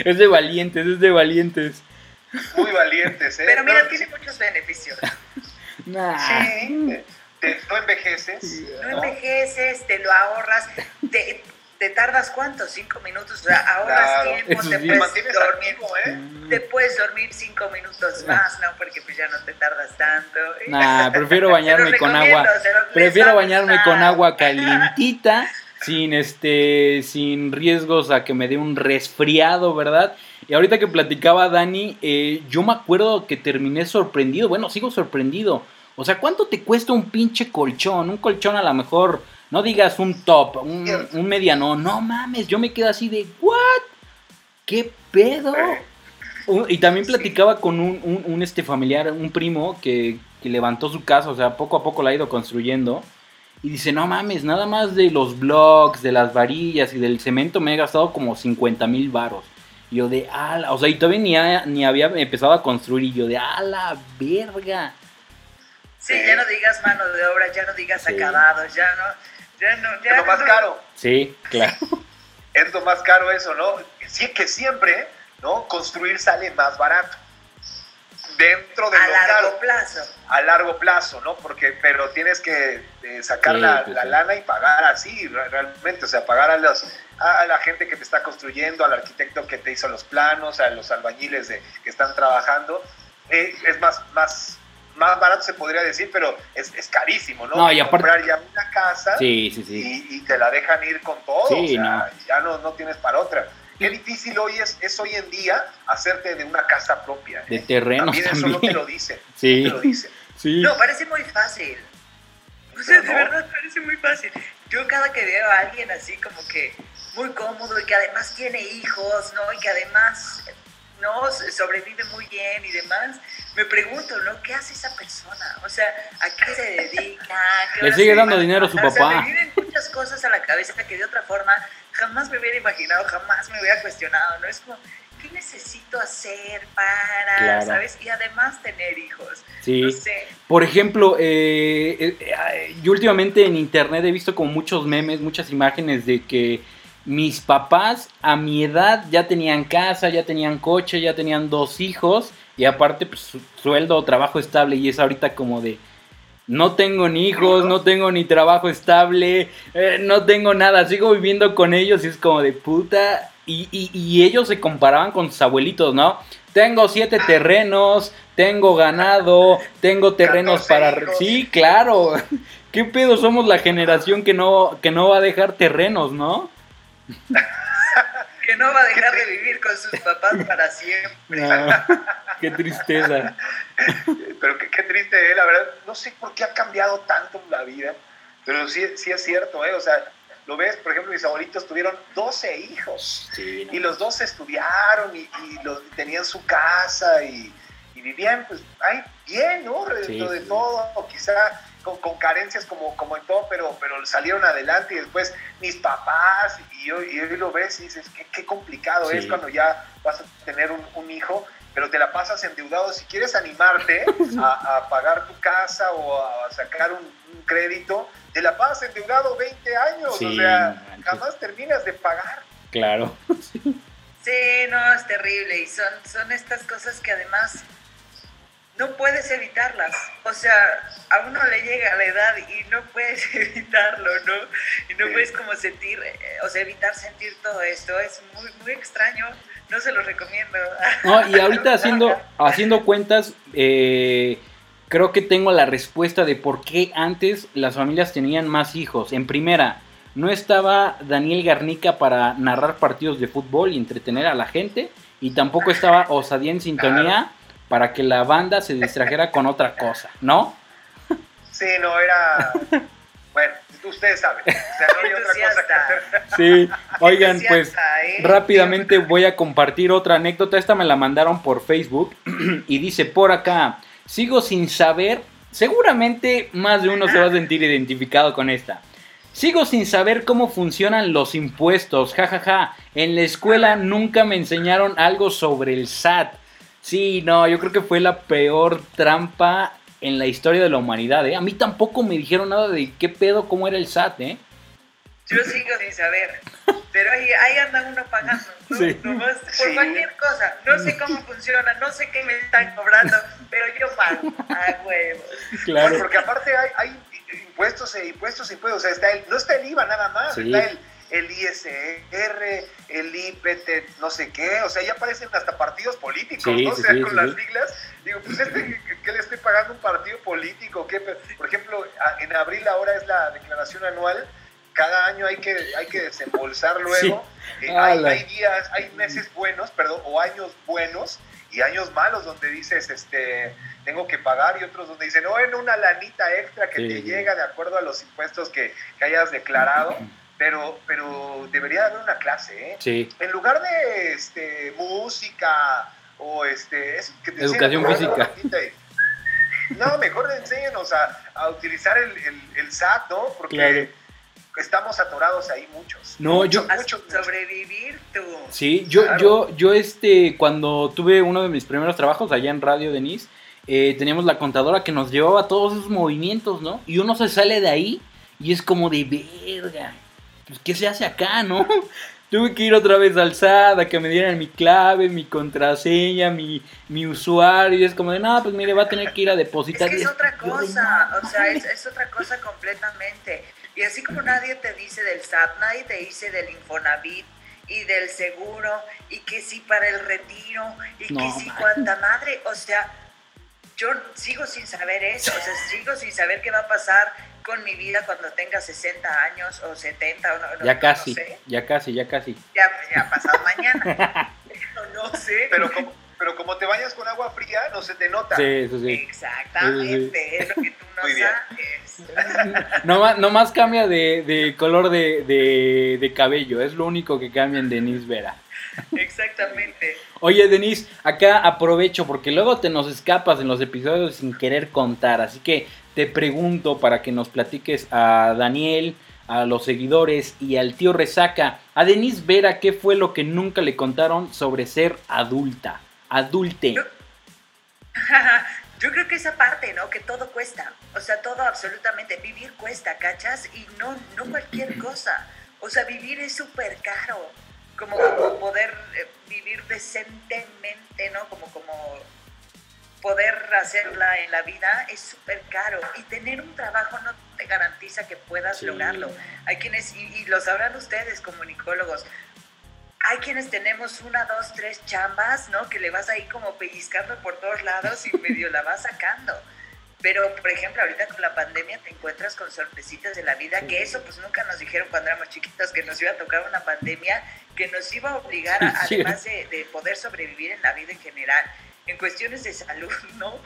Speaker 2: es de valientes, es de valientes.
Speaker 3: Muy valientes, ¿eh?
Speaker 1: Pero mira, tiene muchos beneficios.
Speaker 3: Sí, te, no envejeces.
Speaker 1: No, envejeces, te lo ahorras. Te, te tardas cuánto? Cinco minutos, o sea, ahorras tiempo, te puedes dormir, ¿eh? te puedes dormir cinco minutos más, ¿no? Porque pues ya no te tardas tanto.
Speaker 2: Nah, prefiero bañarme con agua, prefiero bañarme con agua calientita, sin este, sin riesgos a que me dé un resfriado, ¿verdad? Y ahorita que platicaba Dani, eh, yo me acuerdo que terminé sorprendido, bueno, sigo sorprendido. O sea, ¿cuánto te cuesta un pinche colchón? Un colchón a lo mejor no digas un top, un, un mediano. No mames, yo me quedo así de, ¿what? ¿Qué pedo? Y también platicaba con un, este familiar, un primo que, levantó su casa, o sea, poco a poco la ha ido construyendo. Y dice, no mames, nada más de los blocks, de las varillas y del cemento me he gastado como 50 mil varos. Y yo de, ala, o sea, y todavía ni, ni había empezado a construir. Y yo de, ala, verga.
Speaker 1: Sí, ya no digas mano de obra, ya no digas acabados, ya no
Speaker 3: es lo más caro.
Speaker 2: Sí, claro.
Speaker 3: Es lo más caro eso, ¿no? Sí, que siempre, ¿no? Construir sale más barato. Dentro de
Speaker 1: a largo plazo.
Speaker 3: A largo plazo, ¿no? Porque, pero tienes que eh, sacar la, pues lana y pagar así, realmente, o sea, pagar a los a la gente que te está construyendo, al arquitecto que te hizo los planos, a los albañiles de, que están trabajando, eh, es más, más, más barato se podría decir, pero es, es carísimo, ¿no?
Speaker 2: No, y aparte...
Speaker 3: Comprar ya una casa
Speaker 2: sí, sí, sí.
Speaker 3: Y, te la dejan ir con todo, o sea, ya no, no tienes para otra. Qué difícil hoy es, es hoy en día hacerte de una casa propia.
Speaker 2: ¿eh? De terreno
Speaker 3: también.
Speaker 2: Eso
Speaker 3: no te lo dicen.
Speaker 2: Sí.
Speaker 3: No te lo dicen.
Speaker 2: Sí.
Speaker 1: No, parece muy fácil. O sea, de verdad parece muy fácil. Yo cada que veo a alguien así como que muy cómodo y que además tiene hijos, ¿no? Y que además no sobrevive muy bien y demás, me pregunto, ¿no? ¿Qué hace esa persona? O sea, ¿a qué se dedica?
Speaker 2: Le sigue dando dinero a su papá. O sea,
Speaker 1: me vienen muchas cosas a la cabeza que de otra forma jamás me hubiera imaginado, jamás me hubiera cuestionado, ¿no? Es como, ¿qué necesito hacer para, ¿sabes? Y además tener hijos.
Speaker 2: Sí. Por ejemplo, eh, eh, eh, yo últimamente en internet he visto como muchos memes, muchas imágenes de que mis papás a mi edad ya tenían casa, ya tenían coche, ya tenían dos hijos y aparte pues sueldo, trabajo estable y es ahorita como de no tengo ni hijos, no tengo ni trabajo estable, eh, no tengo nada, sigo viviendo con ellos y es como de puta y, y, ellos se comparaban con sus abuelitos, ¿no? Tengo siete terrenos, tengo ganado, tengo terrenos para... Sí, claro. ¿Qué pedo? Somos la generación que no, que no va a dejar terrenos, ¿no?
Speaker 1: que no va a dejar de vivir con sus papás para siempre.
Speaker 2: qué tristeza.
Speaker 3: Pero qué, triste, ¿eh? la verdad. No sé por qué ha cambiado tanto la vida, pero sí, sí es cierto, ¿eh? O sea, lo ves, por ejemplo, mis abuelitos tuvieron 12 hijos y los dos estudiaron y, tenían su casa y, vivían, pues, ay, bien, ¿no? Dentro de todo, quizá con, carencias como, como en todo, pero, pero salieron adelante y después mis papás y hoy, y lo ves y dices, qué, qué complicado es cuando ya vas a tener un, un, hijo, pero te la pasas endeudado. Si quieres animarte a, a pagar tu casa o a sacar un, crédito, te la pasas endeudado 20 años, o sea, jamás terminas de pagar.
Speaker 2: Claro.
Speaker 1: Sí, no, es terrible y son, son estas cosas que además no puedes evitarlas. O sea, a uno le llega la edad y no puedes evitarlo, ¿no? Y no puedes como sentir, eh, o sea, evitar sentir todo esto. Es muy, muy extraño. No se lo recomiendo.
Speaker 2: No, y ahorita haciendo, haciendo cuentas, eh, creo que tengo la respuesta de por qué antes las familias tenían más hijos. En primera, no estaba Daniel Garnica para narrar partidos de fútbol y entretener a la gente. Y tampoco estaba Osadía en sintonía para que la banda se distrajera con otra cosa, ¿no?
Speaker 3: Sí, no, era... Bueno, ustedes saben. O sea, no hay otra cosa que hacer.
Speaker 2: Sí, oigan, pues rápidamente voy a compartir otra anécdota. Esta me la mandaron por Facebook y dice por acá, sigo sin saber, seguramente más de uno se va a sentir identificado con esta. Sigo sin saber cómo funcionan los impuestos, jajaja. En la escuela nunca me enseñaron algo sobre el SAT. Sí, no, yo creo que fue la peor trampa en la historia de la humanidad, ¿eh? A mí tampoco me dijeron nada de qué pedo, cómo era el SAT, ¿eh?
Speaker 1: Yo sigo sin saber, pero ahí, ahí anda uno pagando, ¿no? Sí. Nomás por cualquier cosa. No sé cómo funciona, no sé qué me están cobrando, pero yo pago a huevos.
Speaker 3: Claro. porque aparte hay, hay impuestos e impuestos e impuestos. O sea, está el, no está el IVA nada más, está el, el ISR, el IPT, no sé qué. O sea, ya aparecen hasta partidos políticos, ¿no? o sea, con las siglas. Digo, pues este, ¿qué le estoy pagando un partido político? ¿Qué? Por ejemplo, en abril ahora es la declaración anual. Cada año hay que, hay que desembolsar luego. Eh, hay, hay días, hay meses buenos, perdón, o años buenos y años malos donde dices, este, tengo que pagar y otros donde dicen, no, en una lanita extra que te llega de acuerdo a los impuestos que, hayas declarado, pero, pero debería haber una clase, ¿eh? En lugar de este, música o este,
Speaker 2: educación física.
Speaker 3: No, mejor enséñenos a, a utilizar el, el, SAT, ¿no? Porque estamos atorados ahí muchos.
Speaker 2: No, yo
Speaker 1: sobrevivir tú.
Speaker 2: Sí, yo yo yo este cuando tuve uno de mis primeros trabajos allá en Radio Denis, eh, teníamos la contadora que nos llevaba todos esos movimientos, ¿no? Y uno se sale de ahí y es como de verga. Pues qué se hace acá, ¿no? Tuve que ir otra vez al SAT a que me dieran mi clave, mi contraseña, mi, mi usuario. Y es como de, no, pues mire, va a tener que ir a depositar.
Speaker 1: Es, que es otra cosa, o sea, es, es otra cosa completamente. Y así como nadie te dice del SAT, nadie te dice del Infonavit y del seguro, y que sí para el retiro, y que sí cuánta madre, o sea, yo sigo sin saber eso, o sea, sigo sin saber qué va a pasar con mi vida cuando tenga 60 años o 70 o no,
Speaker 2: ya casi, ya casi, ya casi.
Speaker 1: Ya, ya pasado mañana. no, no sé.
Speaker 3: Pero como, pero como te bañas con agua fría, no se te nota.
Speaker 2: Sí, eso sí.
Speaker 1: Exactamente, es lo que tú no sabes.
Speaker 2: no, más cambia de, color de, cabello, es lo único que cambia en Denise Vera.
Speaker 1: Exactamente.
Speaker 2: Oye, Denise, acá aprovecho porque luego te nos escapas en los episodios sin querer contar, así que te pregunto para que nos platiques a Daniel, a los seguidores y al tío Resaca, a Denise Vera, ¿qué fue lo que nunca le contaron sobre ser adulta? adulte.
Speaker 1: Yo, creo que esa parte, ¿no? Que todo cuesta. O sea, todo absolutamente. Vivir cuesta, ¿cachas? Y no, no cualquier cosa. O sea, vivir es súper caro. Como, poder eh, vivir decentemente, ¿no? Como, como poder hacerla en la vida es súper caro. Y tener un trabajo no te garantiza que puedas lograrlo. Hay quienes, y, y lo sabrán ustedes, comunicólogos, hay quienes tenemos una, dos, tres chambas, ¿no? Que le vas ahí como pellizcando por todos lados y medio la vas sacando. Pero, por ejemplo, ahorita con la pandemia te encuentras con sorpresitas de la vida, que eso pues nunca nos dijeron cuando éramos chiquitos que nos iba a tocar una pandemia que nos iba a obligar, además de, de poder sobrevivir en la vida en general, en cuestiones de salud, ¿no?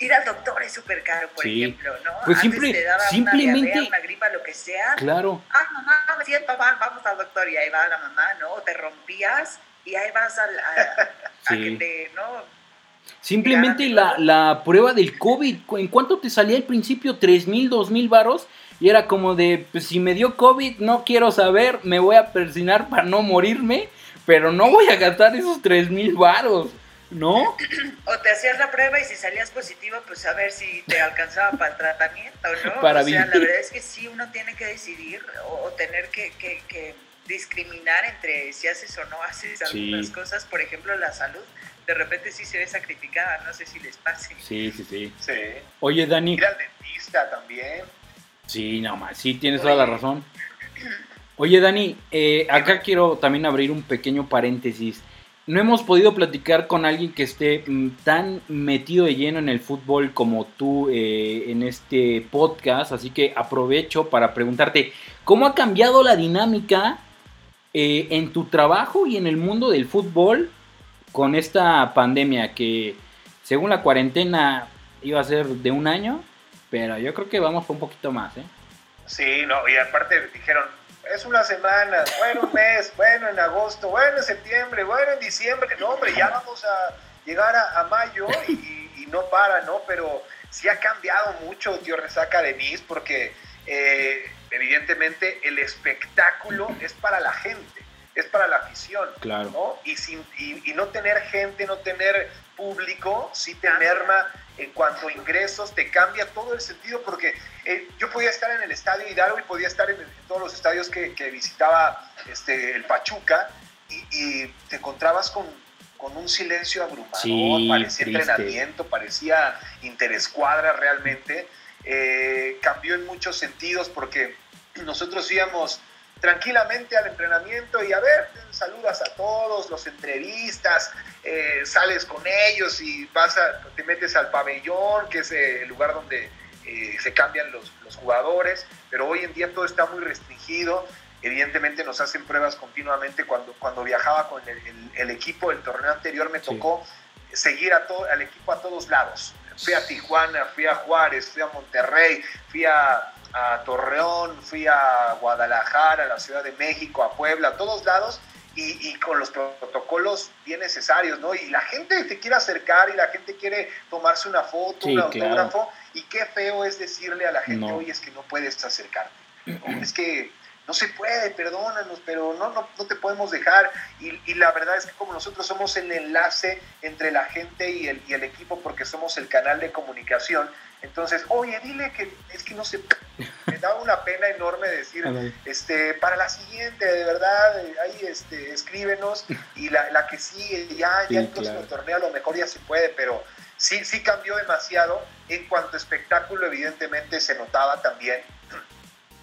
Speaker 1: ir al doctor es súper caro, por ejemplo, ¿no?
Speaker 2: Pues siempre, te daba simplemente, una,
Speaker 1: diarrea, una gripa, lo que sea.
Speaker 2: Claro.
Speaker 1: Ah, mamá, me siento mal, vamos al doctor y ahí va la mamá, ¿no? O te rompías y ahí vas al, a, que te, ¿no?
Speaker 2: Simplemente la, la, prueba del COVID, ¿en cuánto te salía al principio? ¿Tres mil, dos mil varos? Y era como de, pues si me dio COVID, no quiero saber, me voy a persinar para no morirme, pero no voy a gastar esos tres mil varos. ¿No?
Speaker 1: O te hacías la prueba y si salías positivo, pues a ver si te alcanzaba para el tratamiento, ¿no?
Speaker 2: Para
Speaker 1: o sea, la verdad es que sí, uno tiene que decidir o, tener que, que, discriminar entre si haces o no haces algunas cosas. Por ejemplo, la salud, de repente sí se ve sacrificada, no sé si les pase.
Speaker 2: Sí, sí, sí.
Speaker 3: sí.
Speaker 2: Oye, Dani.
Speaker 3: Ir al dentista también.
Speaker 2: Sí, no más, sí, tienes toda la razón. Oye, Dani, eh, acá quiero también abrir un pequeño paréntesis no hemos podido platicar con alguien que esté mm, tan metido de lleno en el fútbol como tú eh, en este podcast, así que aprovecho para preguntarte, ¿cómo ha cambiado la dinámica eh, en tu trabajo y en el mundo del fútbol con esta pandemia que según la cuarentena iba a ser de un año, pero yo creo que vamos por un poquito más, ¿eh?
Speaker 3: Sí, no, y aparte dijeron, es una semana, bueno, un mes, bueno, en agosto, bueno, en septiembre, bueno, en diciembre, no, hombre, ya vamos a llegar a, mayo y, no para, ¿no? Pero sí ha cambiado mucho, tío Resaca Denise, porque eh, evidentemente el espectáculo es para la gente, es para la afición,
Speaker 2: claro.
Speaker 3: ¿no? Y, sin, y, no tener gente, no tener público, sí te merma en cuanto a ingresos, te cambia todo el sentido, porque eh, yo podía estar en el estadio Hidalgo y podía estar en, todos los estadios que, visitaba este, el Pachuca y, te encontrabas con, con, un silencio abrumador, parecía entrenamiento, parecía interescuadra realmente. Eh, cambió en muchos sentidos porque nosotros íbamos tranquilamente al entrenamiento y a ver, saludas a todos, los entrevistas, eh, sales con ellos y vas te metes al pabellón, que es el lugar donde eh, se cambian los, jugadores, pero hoy en día todo está muy restringido. Evidentemente nos hacen pruebas continuamente. Cuando, cuando viajaba con el, equipo del torneo anterior me tocó seguir a todo, al equipo a todos lados. Fui a Tijuana, fui a Juárez, fui a Monterrey, fui a, a Torreón, fui a Guadalajara, a la Ciudad de México, a Puebla, a todos lados, y, con los protocolos bien necesarios, ¿no? Y la gente te quiere acercar y la gente quiere tomarse una foto, un autógrafo, y qué feo es decirle a la gente, oye, es que no puedes acercarte, es que no se puede, perdónanos, pero no, no, no te podemos dejar. Y, y, la verdad es que como nosotros somos el enlace entre la gente y el, y el equipo, porque somos el canal de comunicación, entonces, oye, dile que es que no se... Me da una pena enorme decir, este, para la siguiente, de verdad, ahí este, escríbenos y la, la que sigue, ya, ya el próximo torneo a lo mejor ya se puede, pero sí, sí cambió demasiado. En cuanto a espectáculo, evidentemente se notaba también.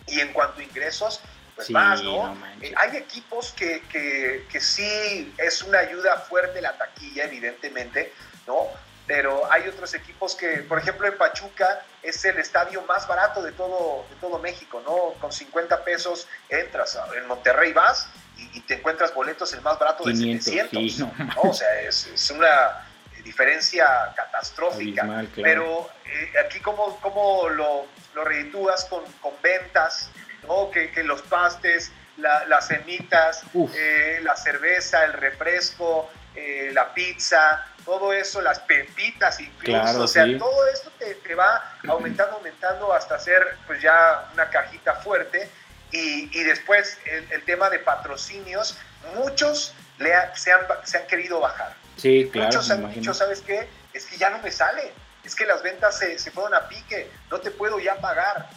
Speaker 3: Y en cuanto a ingresos, pues más, ¿no? Eh, hay equipos que, que, que sí es una ayuda fuerte la taquilla, evidentemente, ¿no? Pero hay otros equipos que, por ejemplo, en Pachuca es el estadio más barato de todo, de todo México, ¿no? Con 50 pesos entras, en Monterrey vas y, te encuentras boletos el más barato de 700, no. O sea, es, es, una diferencia catastrófica, pero eh, aquí cómo, cómo lo, lo reditúas con, con ventas, ¿no? Que, que los pastes, las semitas, eh, la cerveza, el refresco, eh, la pizza, todo eso, las pepitas incluso, o sea, todo esto te, va aumentando, aumentando hasta ser pues ya una cajita fuerte y, después el, tema de patrocinios, muchos le se, han, se, han, querido bajar.
Speaker 2: Sí, claro.
Speaker 3: Muchos han dicho, ¿sabes qué? Es que ya no me sale, es que las ventas se, se fueron a pique, no te puedo ya pagar.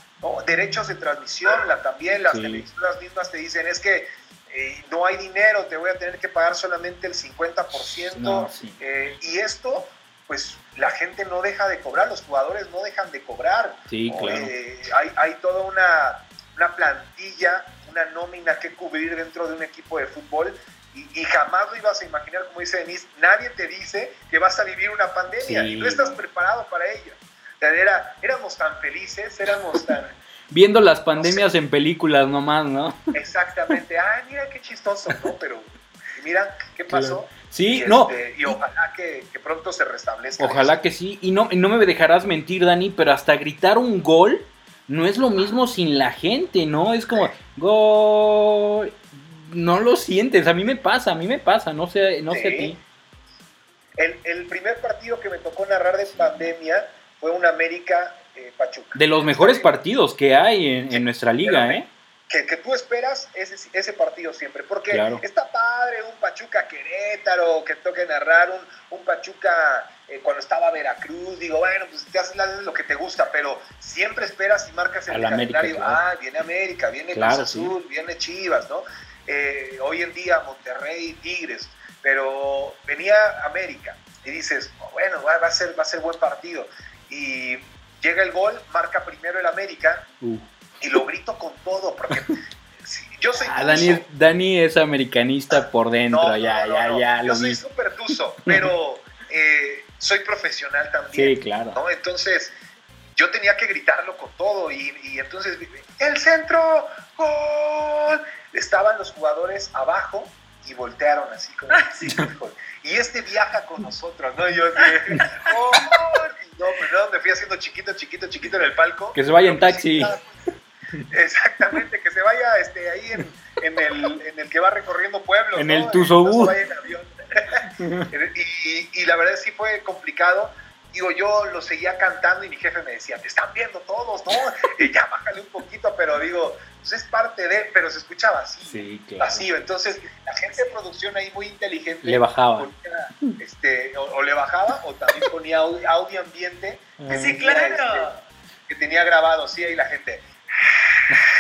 Speaker 3: Derechos de transmisión, la, también las televisoras mismas te dicen, es que eh, no hay dinero, te voy a tener que pagar solamente el 50%. Eh, y esto, pues la gente no deja de cobrar, los jugadores no dejan de cobrar.
Speaker 2: Sí, claro.
Speaker 3: Eh, hay, hay, toda una, una, plantilla, una nómina que cubrir dentro de un equipo de fútbol. Y, jamás lo ibas a imaginar, como dice Denise, nadie te dice que vas a vivir una pandemia y no estás preparado para ello. era, éramos tan felices, éramos tan
Speaker 2: viendo las pandemias en películas nomás, ¿no?
Speaker 3: Exactamente. Ay, mira qué chistoso, ¿no? Pero mira qué pasó.
Speaker 2: Sí, no.
Speaker 3: Este, y ojalá que, pronto se restablezca.
Speaker 2: Ojalá que sí. Y no, no me dejarás mentir, Dani, pero hasta gritar un gol no es lo mismo sin la gente, ¿no? Es como, gol. No lo sientes. A mí me pasa, a mí me pasa. No sé, no sé a ti.
Speaker 3: El, el primer partido que me tocó narrar de pandemia fue un América eh, Pachuca.
Speaker 2: De los mejores partidos que hay en, nuestra liga, ¿eh?
Speaker 3: Que, tú esperas ese, ese partido siempre, porque está padre un Pachuca Querétaro, que toque narrar un, un Pachuca eh, cuando estaba Veracruz, digo, bueno, pues te haces lo que te gusta, pero siempre esperas y marcas el calendario, ah, viene América, viene Cruz Azul, viene Chivas, ¿no? Eh, hoy en día Monterrey, Tigres, pero venía América y dices, bueno, va, a ser, va a ser buen partido. Y llega el gol, marca primero el América uh. y lo grito con todo porque yo soy
Speaker 2: ah, Dani, Dani, es americanista por dentro, ya, ya, ya.
Speaker 3: Yo soy súper tuso, pero eh, soy profesional también.
Speaker 2: Sí, claro.
Speaker 3: Entonces, yo tenía que gritarlo con todo y, y entonces, el centro, gol. Estaban los jugadores abajo y voltearon así como así, y este viaja con nosotros, ¿no? Y yo oh, no, pues no, me fui haciendo chiquito, chiquito, chiquito en el palco.
Speaker 2: Que se vaya en taxi.
Speaker 3: Exactamente, que se vaya este, ahí en, en, el, en el que va recorriendo pueblos.
Speaker 2: En el Tuzobús.
Speaker 3: y, y la verdad sí fue complicado digo, yo lo seguía cantando y mi jefe me decía, te están viendo todos, ¿no? Y ya bájale un poquito, pero digo, pues es parte de, pero se escuchaba así, sí, vacío. Entonces, la gente de producción ahí muy inteligente.
Speaker 2: Le bajaba.
Speaker 3: este, o, le bajaba o también ponía audio, ambiente.
Speaker 1: Que sí, claro. Este,
Speaker 3: que tenía grabado, sí, ahí la gente.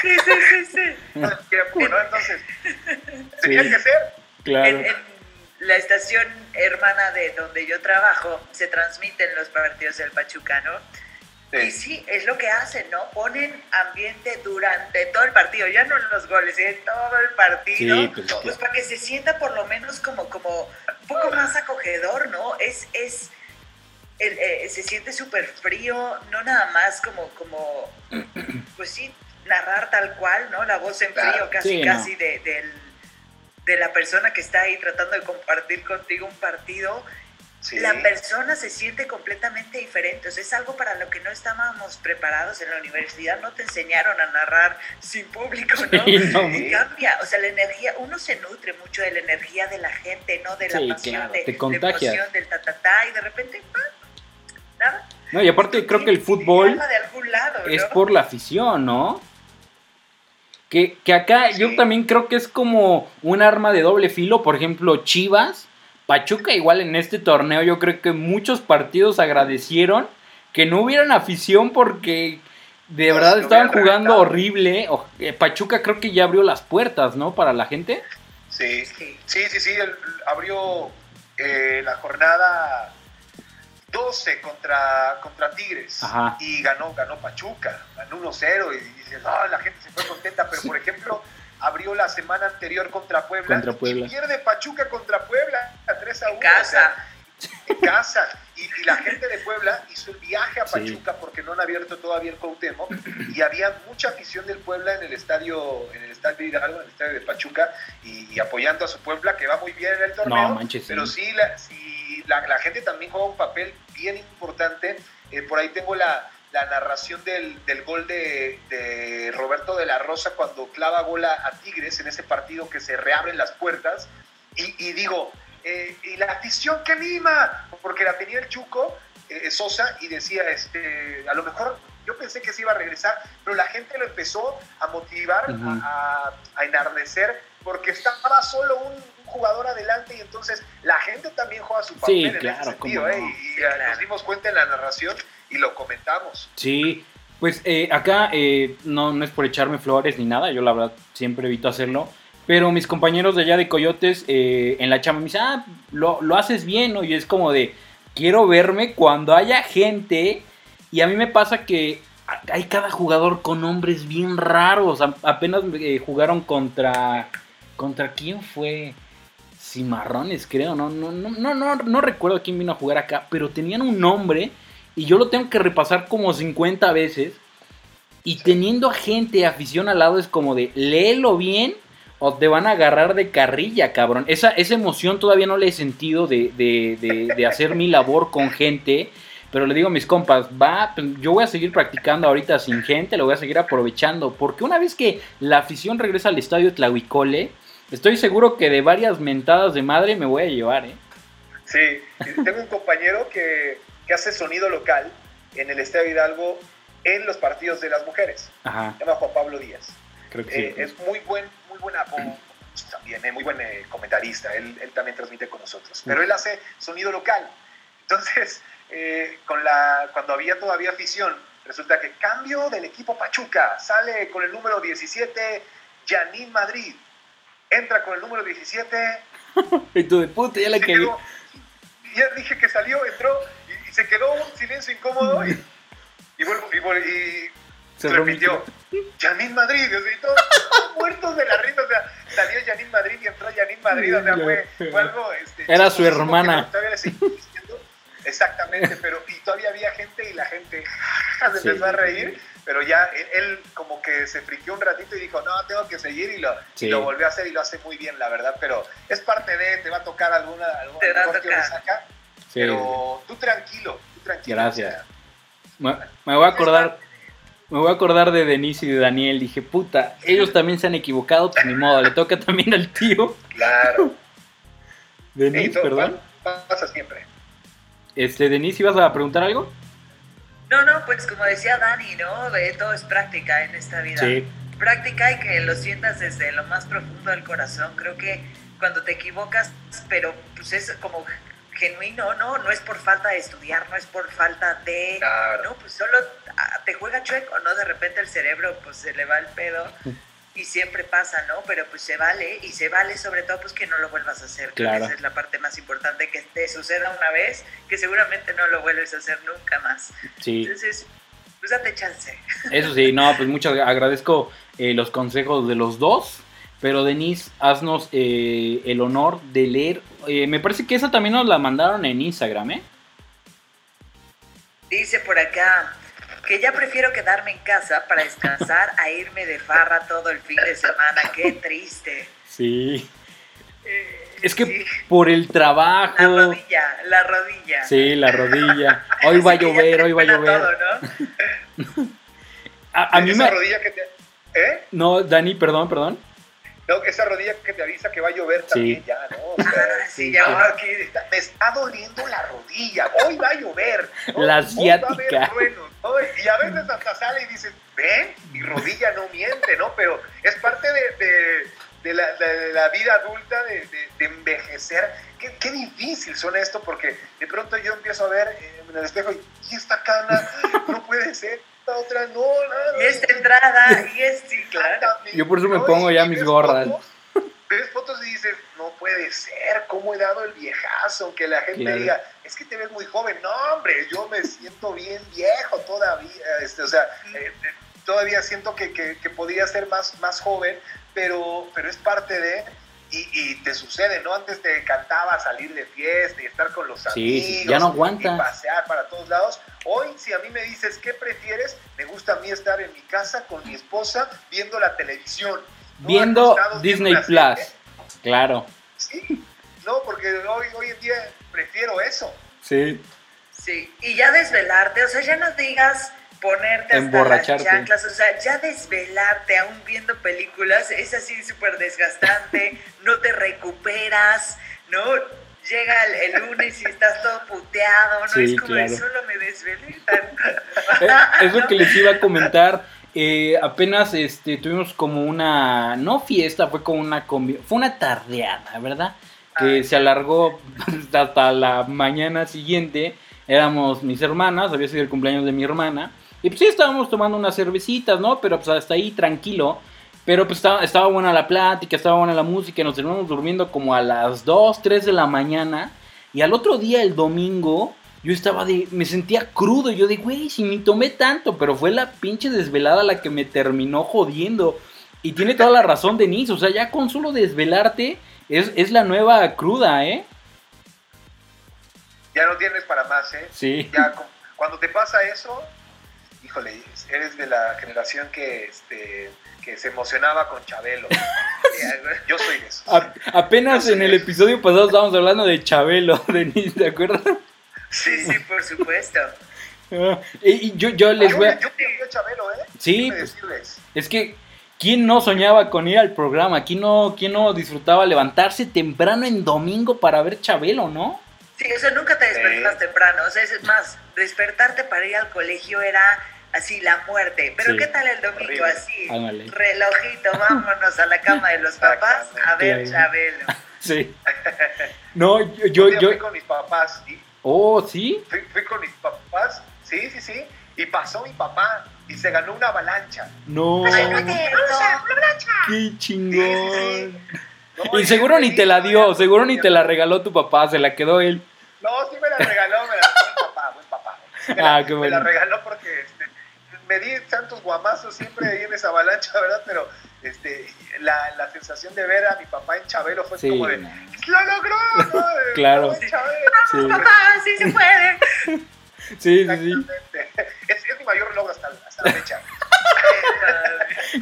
Speaker 1: Sí, sí, sí, sí.
Speaker 3: Entonces, tenía que ser.
Speaker 2: Claro
Speaker 1: la estación hermana de donde yo trabajo se transmiten los partidos del Pachuca, ¿no? Y sí, es lo que hacen, ¿no? Ponen ambiente durante todo el partido, ya no en los goles, en todo el partido, pues, pues, para que se sienta por lo menos como, como un poco más acogedor, ¿no? Es, es, eh, se siente súper frío, no nada más como, como, pues sí, narrar tal cual, ¿no? La voz en frío casi, casi del de la persona que está ahí tratando de compartir contigo un partido, la persona se siente completamente diferente. O sea, es algo para lo que no estábamos preparados en la universidad. No te enseñaron a narrar sin público, ¿no? y cambia. O sea, la energía, uno se nutre mucho de la energía de la gente, ¿no? De la pasión, de, la emoción, del y de repente, ah, nada.
Speaker 2: No, y aparte creo que el fútbol es por la afición, ¿no? Que, acá yo también creo que es como un arma de doble filo. Por ejemplo, Chivas, Pachuca, igual en este torneo, yo creo que muchos partidos agradecieron que no hubieran afición porque de verdad estaban jugando horrible. Eh, Pachuca creo que ya abrió las puertas, ¿no? Para la gente.
Speaker 3: Sí, sí, sí, sí, abrió eh, la jornada 12 contra, contra Tigres y ganó, ganó Pachuca, ganó 1-0 y dices, ah, la gente se fue contenta, pero por ejemplo, abrió la semana anterior contra Puebla, y pierde Pachuca contra Puebla a 3 a 1.
Speaker 1: En casa.
Speaker 3: en casa. Y, la gente de Puebla hizo el viaje a Pachuca porque no han abierto todavía el Cuauhtémoc y había mucha afición del Puebla en el estadio, en el estadio Hidalgo, en el estadio de Pachuca y, apoyando a su Puebla que va muy bien en el torneo. pero sí, la, sí la, gente también juega un papel bien importante. Eh, por ahí tengo la, narración del, gol de, Roberto de la Rosa cuando clava bola a Tigres en ese partido que se reabren las puertas. Y, digo, eh, y la afición que anima, porque la tenía el Chuco eh, Sosa y decía, este, a lo mejor yo pensé que se iba a regresar, pero la gente lo empezó a motivar, a, a, enardecer, porque estaba solo un, jugador adelante y entonces la gente también juega su papel en ese sentido, ¿eh? y, nos dimos cuenta en la narración y lo comentamos.
Speaker 2: Sí, pues eh, acá eh, no, no es por echarme flores ni nada, yo la verdad siempre evito hacerlo, pero mis compañeros de allá de Coyotes en la chama me dicen, ah, lo, lo haces bien, ¿no? Y es como de, quiero verme cuando haya gente y a mí me pasa que hay cada jugador con nombres bien raros. apenas jugaron contra. ¿Contra quién fue? Cimarrones, creo, no, no, no, no, no, no recuerdo quién vino a jugar acá, pero tenían un nombre y yo lo tengo que repasar como 50 veces. Y teniendo a gente, afición al lado, es como de léelo bien o te van a agarrar de carrilla, cabrón. Esa, esa emoción todavía no le he sentido de, de, de, hacer mi labor con gente. Pero le digo a mis compas, va, pues, yo voy a seguir practicando ahorita sin gente, lo voy a seguir aprovechando. Porque una vez que la afición regresa al estadio Tlahuicole, Estoy seguro que de varias mentadas de madre me voy a llevar, ¿eh?
Speaker 3: Sí, tengo un compañero que, hace sonido local en el Estadio Hidalgo en los partidos de las mujeres.
Speaker 2: Ajá.
Speaker 3: Se llama Juan Pablo Díaz.
Speaker 2: Creo que sí.
Speaker 3: Eh, es muy buen, muy buena también, eh, muy buen eh, comentarista. Él, también transmite con nosotros. Pero él hace sonido local. Entonces, con la, cuando había todavía afición, resulta que cambio del equipo Pachuca. Sale con el número 17, Janine Madrid entra con el número 17.
Speaker 2: y tú de puta, ya la que
Speaker 3: Ya dije que salió, entró y, se quedó un silencio incómodo y, y, y, se, repitió. Janine Madrid, y todos muertos de la risa, o sea, salió Janine Madrid y entró Janine Madrid, o sea, fue, algo... Este,
Speaker 2: Era su hermana.
Speaker 3: Exactamente, pero y todavía había gente y la gente se empezó a reír pero ya él, como que se friqueó un ratito y dijo, no, tengo que seguir y lo, lo volvió a hacer y lo hace muy bien, la verdad, pero es parte de, te va a tocar alguna, alguna te que saca, pero tú tranquilo, tú tranquilo.
Speaker 2: Gracias. me, voy a acordar, me voy a acordar de Denise y de Daniel. Dije, puta, ellos también se han equivocado, pues ni modo, le toca también al tío.
Speaker 3: Claro.
Speaker 2: Denise, perdón.
Speaker 3: pa- Pasa siempre.
Speaker 2: Este, Denise, ¿ibas a preguntar algo?
Speaker 1: No, no, pues como decía Dani, ¿no? Todo es práctica en esta vida. Práctica y que lo sientas desde lo más profundo del corazón. Creo que cuando te equivocas, pero pues es como genuino, ¿no? No es por falta de estudiar, no es por falta de...
Speaker 3: Claro.
Speaker 1: No, pues solo ah, te juega chueco, ¿no? De repente el cerebro pues se le va el pedo y siempre pasa, ¿no? Pero pues se vale y se vale sobre todo pues que no lo vuelvas a hacer.
Speaker 2: Claro.
Speaker 1: Esa es la parte más importante, que te suceda una vez, que seguramente no lo vuelves a hacer nunca más.
Speaker 2: Sí,
Speaker 1: Entonces, pues date chance.
Speaker 2: eso sí, no, pues muchas agradezco eh, los consejos de los dos. Pero Denise, haznos eh, el honor de leer. eh, me parece que esa también nos la mandaron en Instagram, ¿eh?
Speaker 1: Dice por acá que ya prefiero quedarme en casa para descansar a irme de farra todo el fin de semana. Qué triste.
Speaker 2: Sí.
Speaker 1: Eh,
Speaker 2: Es que
Speaker 1: sí.
Speaker 2: por el
Speaker 1: La
Speaker 2: trabajo.
Speaker 1: rodilla, la rodilla.
Speaker 2: Sí, la rodilla. Hoy va a llover, hoy va a llover.
Speaker 1: todo, ¿no?
Speaker 2: A, a mí
Speaker 3: esa
Speaker 2: me.
Speaker 3: rodilla que te... ¿Eh?
Speaker 2: No, Dani, perdón, perdón.
Speaker 3: No, esa rodilla que te avisa que va a llover también ya, ¿no? O sea,
Speaker 1: sí, ya uno
Speaker 3: que está- me está doliendo la rodilla, hoy va a llover. ¿no?
Speaker 2: La
Speaker 3: Hoy va a haber
Speaker 2: asiática.
Speaker 3: truenos, ¿no? Y a veces hasta sale y dices, ven, mi rodilla no miente, ¿no? Pero es parte de, de- de la, de la vida adulta, de, envejecer. Qué, qué difícil son esto, porque de pronto yo empiezo a ver eh, en el espejo y, y esta cana no puede ser, esta otra no, nada.
Speaker 1: Y esta entrada, y es, sí, claro.
Speaker 2: Yo por eso me
Speaker 3: ¿no?
Speaker 2: pongo ya mis gorras.
Speaker 3: fotos, ves fotos y dices, no puede ser, ¿cómo he dado el viejazo? Aunque la gente
Speaker 2: Claro.
Speaker 3: diga, es que te ves muy joven. No, hombre, yo me siento bien viejo todavía. Este, o sea, eh, eh, todavía siento que, que, que podría ser más, más joven, pero, pero es parte de... Y, y te sucede, ¿no? Antes te encantaba salir de fiesta y estar con los
Speaker 2: Sí,
Speaker 3: amigos.
Speaker 2: sí, ya no aguantas.
Speaker 3: Y pasear para todos lados. Hoy, si a mí me dices, ¿qué prefieres? Me gusta a mí estar en mi casa con mi esposa viendo la televisión. ¿no?
Speaker 2: Viendo Disney Plus.
Speaker 3: serie.
Speaker 2: Claro.
Speaker 3: Sí, no, porque hoy, hoy en día prefiero eso.
Speaker 2: Sí.
Speaker 1: Sí, y ya desvelarte, o sea, ya no digas ponerte hasta las chanclas, o sea, ya desvelarte aún viendo películas es así súper desgastante, no te recuperas, ¿no? Llega el, el lunes y estás todo puteado, ¿no?
Speaker 2: Sí,
Speaker 1: es como
Speaker 2: claro.
Speaker 1: solo me desvelé. tan-
Speaker 2: Eh, Es lo que les iba a comentar. Eh, apenas este, tuvimos como una, no fiesta, fue como una convi- fue una tardeada, ¿verdad? Que se alargó hasta la mañana siguiente. Éramos mis hermanas, había sido el cumpleaños de mi hermana. Y pues sí, estábamos tomando unas cervecitas, ¿no? Pero pues hasta ahí tranquilo. Pero pues estaba, estaba buena la plática, estaba buena la música. y Nos terminamos durmiendo como a las 2, 3 de la mañana. Y al otro día, el domingo, yo estaba de. Me sentía crudo. Yo de, güey, si ni tomé tanto. Pero fue la pinche desvelada la que me terminó jodiendo. Y tiene toda la razón Denise. O sea, ya con solo desvelarte es, es la nueva cruda, ¿eh?
Speaker 3: Ya no tienes para más, ¿eh?
Speaker 2: Sí.
Speaker 3: Ya cu- cuando te pasa eso, híjole, eres de la generación que, este, que se emocionaba con Chabelo. Yo soy de esos.
Speaker 2: A- apenas en el episodio pasado estábamos hablando de Chabelo, Denise, ¿te acuerdas?
Speaker 1: Sí, sí, por supuesto.
Speaker 2: Ah, y, y yo, yo les voy a...
Speaker 3: yo Chabelo, ¿eh?
Speaker 2: Sí, pues,
Speaker 3: decirles.
Speaker 2: Es que, ¿quién no soñaba con ir al programa? ¿Quién no, quién no disfrutaba levantarse temprano en domingo para ver Chabelo, no?
Speaker 1: Sí, o sea, nunca te despertas
Speaker 3: Sí.
Speaker 1: temprano. O sea, es más, despertarte para ir al colegio era así la muerte. Pero
Speaker 2: Sí.
Speaker 1: ¿qué tal el domingo
Speaker 3: Horrible.
Speaker 1: así?
Speaker 2: Ándale.
Speaker 1: Relojito, vámonos a la cama de los papás a ver. Chabelo.
Speaker 2: Sí. No, yo, yo, yo-
Speaker 3: fui con mis papás, y
Speaker 2: Oh, ¿sí?
Speaker 3: fui, fui con mis papás, sí, sí, sí, y pasó mi papá y se ganó una avalancha.
Speaker 2: No.
Speaker 1: Ay, no te-
Speaker 2: Qué chingón.
Speaker 3: No,
Speaker 2: Y seguro ni te la dio, seguro ni te la
Speaker 3: regaló.
Speaker 2: tu papá, se la quedó él.
Speaker 3: No, sí me la regaló, me la regaló mi papá, buen papá. Me la,
Speaker 2: Ah, qué
Speaker 3: me la
Speaker 2: bueno.
Speaker 3: regaló porque este, me di tantos guamazos siempre ahí en esa avalancha, ¿verdad? Pero este, la, la sensación de ver a mi papá en Chabelo fue
Speaker 2: Sí,
Speaker 3: como de. ¡lo logró! ¿no? De-
Speaker 2: Claro. Sí,
Speaker 1: Papá, sí se puede.
Speaker 2: sí, sí, sí.
Speaker 3: Es, es mi mayor logro hasta, hasta la fecha.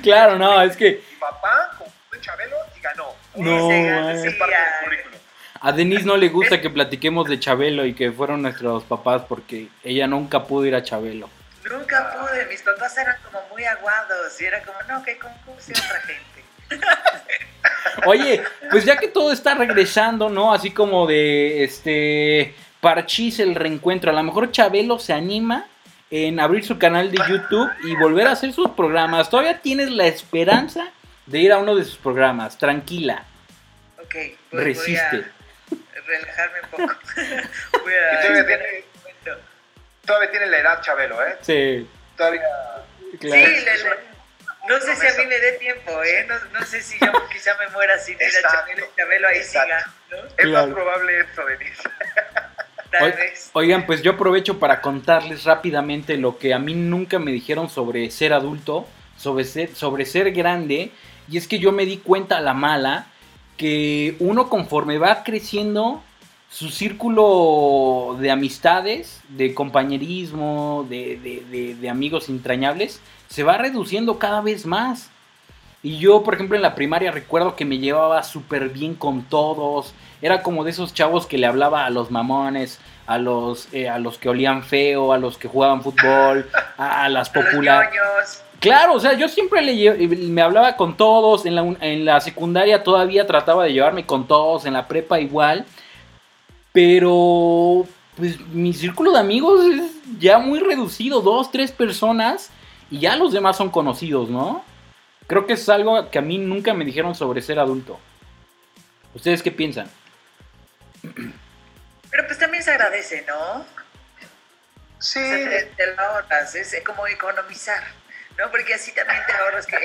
Speaker 2: Claro, no, es que
Speaker 3: Mi papá compró en Chabelo y ganó.
Speaker 2: No.
Speaker 3: Es
Speaker 1: sí,
Speaker 3: parte del currículum.
Speaker 2: a Denise no le gusta que platiquemos de Chabelo y que fueron nuestros papás porque ella nunca pudo ir a Chabelo.
Speaker 1: No, nunca pude. Mis papás eran como muy aguados y era como, no, que concurso otra gente.
Speaker 2: Oye, pues ya que todo está regresando, ¿no? Así como de este Parchís el reencuentro. A lo mejor Chabelo se anima en abrir su canal de YouTube y volver a hacer sus programas. Todavía tienes la esperanza de ir a uno de sus programas. Tranquila.
Speaker 1: Ok, voy,
Speaker 2: Resiste.
Speaker 1: voy a relajarme un poco. voy
Speaker 3: Y
Speaker 1: a
Speaker 3: todavía, tiene, la edad, Chabelo, ¿eh?
Speaker 2: Sí,
Speaker 3: Todavía.
Speaker 2: claro.
Speaker 1: Sí, le- le- no sé si a mí me dé tiempo, ¿eh? No, no sé si yo quizá me muera sin ir a Chabelo y Chabelo ahí
Speaker 3: exacto.
Speaker 1: siga, ¿no?
Speaker 3: Es
Speaker 2: Claro.
Speaker 3: más probable esto, Denise.
Speaker 1: Tal vez.
Speaker 2: Oigan, pues yo aprovecho para contarles rápidamente lo que a mí nunca me dijeron sobre ser adulto, sobre ser, sobre ser grande, y es que yo me di cuenta a la mala que uno conforme va creciendo, su círculo de amistades, de compañerismo, de, de- de- de amigos entrañables, se va reduciendo cada vez más. Y yo, por ejemplo, en la primaria recuerdo que me llevaba súper bien con todos. Era como de esos chavos que le hablaba a los mamones, a los, eh, a los que olían feo, a los que jugaban fútbol, a, a las populares. Claro, o sea, yo siempre le me hablaba con todos, en la, en la secundaria todavía trataba de llevarme con todos, en la prepa igual, pero pues mi círculo de amigos es ya muy reducido, dos, tres personas, y ya los demás son conocidos, ¿no? Creo que es algo que a mí nunca me dijeron sobre ser adulto. ¿Ustedes qué piensan?
Speaker 1: Pero pues también se agradece, ¿no?
Speaker 3: Sí.
Speaker 1: O sea, te, te lo ahorras, es como economizar, ¿no? Porque así también te ahorras que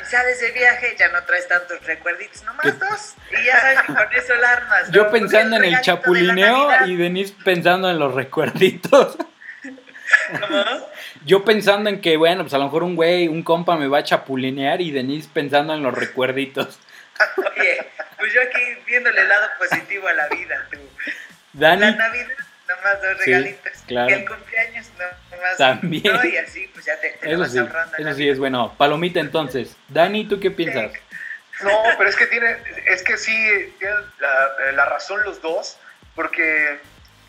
Speaker 1: y sales de viaje, ya no traes tantos recuerditos,
Speaker 2: ¿Qué?
Speaker 1: nomás dos, y ya sabes que con eso armas. ¿no?
Speaker 2: Yo
Speaker 1: Porque
Speaker 2: pensando en el
Speaker 1: de
Speaker 2: chapulineo y Denise pensando en los recuerditos.
Speaker 1: ¿no?
Speaker 2: Yo pensando en que, bueno, pues a lo mejor un güey, un compa me va a chapulinear y Denise pensando en los recuerditos.
Speaker 1: Oye, pues yo aquí viéndole el lado positivo a la vida, tú.
Speaker 2: Dani,
Speaker 1: La Navidad, nomás dos
Speaker 2: Sí,
Speaker 1: regalitos.
Speaker 2: claro.
Speaker 1: El cumpleaños, no, nomás.
Speaker 2: También.
Speaker 1: No, y así, pues ya te, te lo
Speaker 2: eso
Speaker 1: vas
Speaker 2: sí,
Speaker 1: ahorrando.
Speaker 2: eso sí es bueno. Palomita entonces. Dani, ¿tú qué piensas?
Speaker 3: No, pero es que tiene, es que sí, tienen la, la razón los dos, porque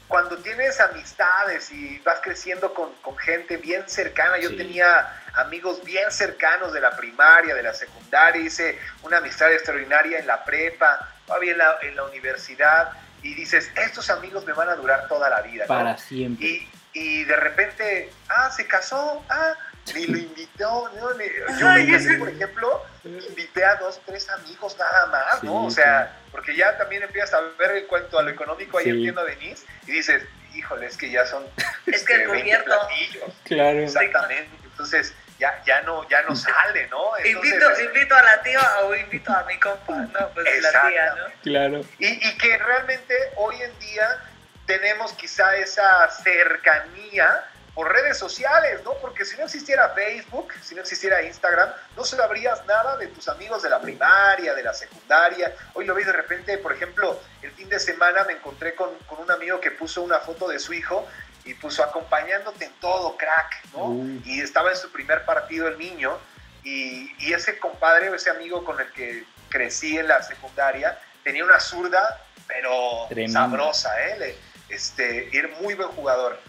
Speaker 3: cuando tienes amistades y vas creciendo con, con gente bien cercana, yo
Speaker 2: Sí.
Speaker 3: tenía amigos bien cercanos de la primaria, de la secundaria, hice una amistad extraordinaria en la prepa, todavía en la, en la universidad, y dices, estos amigos me van a durar toda la vida. ¿no?
Speaker 2: Para siempre.
Speaker 3: Y, y de repente, ah, se casó, ah, ni lo invitó, ¿no? Ni- yo
Speaker 1: Ay,
Speaker 3: me casé,
Speaker 1: ese-
Speaker 3: por ejemplo, invité a dos, tres amigos nada más, ¿no?
Speaker 2: Sí,
Speaker 3: O sea, porque ya también empiezas a ver en cuanto a lo económico ahí
Speaker 2: Sí.
Speaker 3: entiendo a Denise y dices, híjole, es que ya son
Speaker 1: Es que el
Speaker 3: este, 20
Speaker 1: gobierno-
Speaker 3: platillos.
Speaker 2: Claro,
Speaker 3: Exactamente. Entonces, ya, ya no, ya no sale, ¿no? Entonces,
Speaker 1: Invito, invito a la tía o invito a mi compa, no, pues la tía, ¿no?
Speaker 2: claro.
Speaker 3: Y, y que realmente hoy en día tenemos quizá esa cercanía por redes sociales, ¿no? Porque si no existiera Facebook, si no existiera Instagram, no sabrías nada de tus amigos de la primaria, de la secundaria. Hoy lo ves de repente, por ejemplo, el fin de semana me encontré con, con un amigo que puso una foto de su hijo y puso acompañándote en todo, crack, ¿no?
Speaker 2: Uh.
Speaker 3: Y estaba en su primer partido el niño y, y ese compadre, ese amigo con el que crecí en la secundaria, tenía una zurda, pero
Speaker 2: Tremendo.
Speaker 3: sabrosa, ¿eh? Este, y era muy buen jugador.